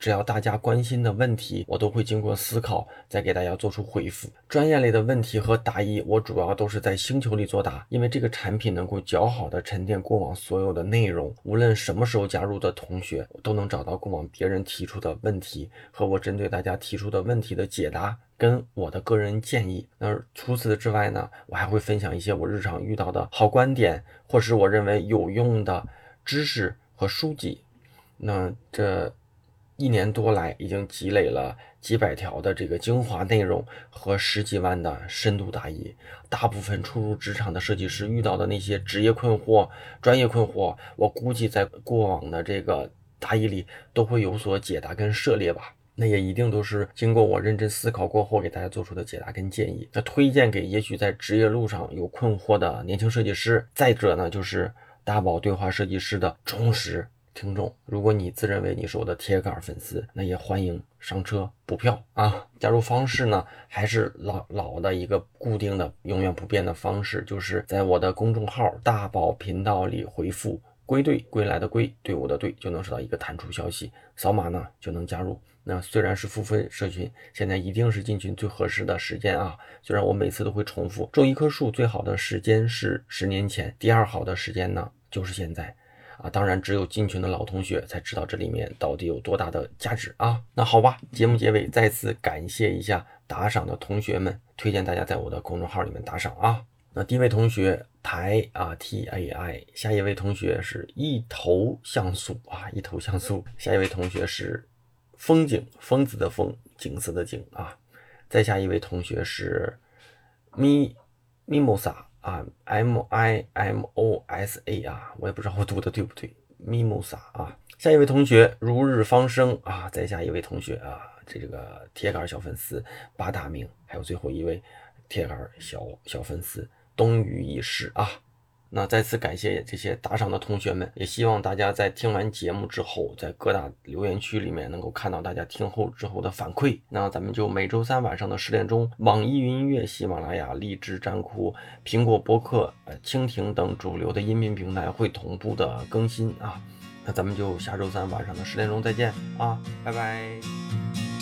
只要大家关心的问题，我都会经过思考再给大家做出回复。专业类的问题和答疑，我主要都是在星球里作答，因为这个产品能够较好的沉淀过往所有的内容。无论什么时候加入的同学，都能找到过往别人提出的问题和我针对大家提出的问题的解答，跟我的个人建议。那除此之外呢，我还会分享一些我日常遇到的好观点，或是我认为有用的知识和书籍。那这。一年多来，已经积累了几百条的这个精华内容和十几万的深度答疑。大部分初入职场的设计师遇到的那些职业困惑、专业困惑，我估计在过往的这个答疑里都会有所解答跟涉猎吧。那也一定都是经过我认真思考过后给大家做出的解答跟建议。那推荐给也许在职业路上有困惑的年轻设计师。再者呢，就是大宝对话设计师的忠实。听众，如果你自认为你是我的铁杆粉丝，那也欢迎上车补票啊！加入方式呢，还是老老的一个固定的、永远不变的方式，就是在我的公众号“大宝频道”里回复“归队”，归来的归，队伍的队，就能收到一个弹出消息，扫码呢就能加入。那虽然是付费社群，现在一定是进群最合适的时间啊！虽然我每次都会重复，种一棵树最好的时间是十年前，第二好的时间呢就是现在。当然，只有进群的老同学才知道这里面到底有多大的价值啊！那好吧，节目结尾再次感谢一下打赏的同学们，推荐大家在我的公众号里面打赏啊。那第一位同学台啊 T A I，下一位同学是一头像素啊，一头像素，下一位同学是风景，疯子的疯，景色的景啊。再下一位同学是咪咪莫萨啊，M I M O S A 啊，我也不知道我读的对不对，，MIMOSA 啊。下一位同学如日方升啊，再下一位同学啊，这这个铁杆小粉丝八大名，还有最后一位铁杆小小粉丝冬雨已逝啊。那再次感谢这些打赏的同学们，也希望大家在听完节目之后，在各大留言区里面能够看到大家听后之后的反馈。那咱们就每周三晚上的十点钟，网易云音乐、喜马拉雅、荔枝、站酷、苹果播客、蜻蜓等主流的音频平台会同步的更新啊。那咱们就下周三晚上的十点钟再见啊，拜拜。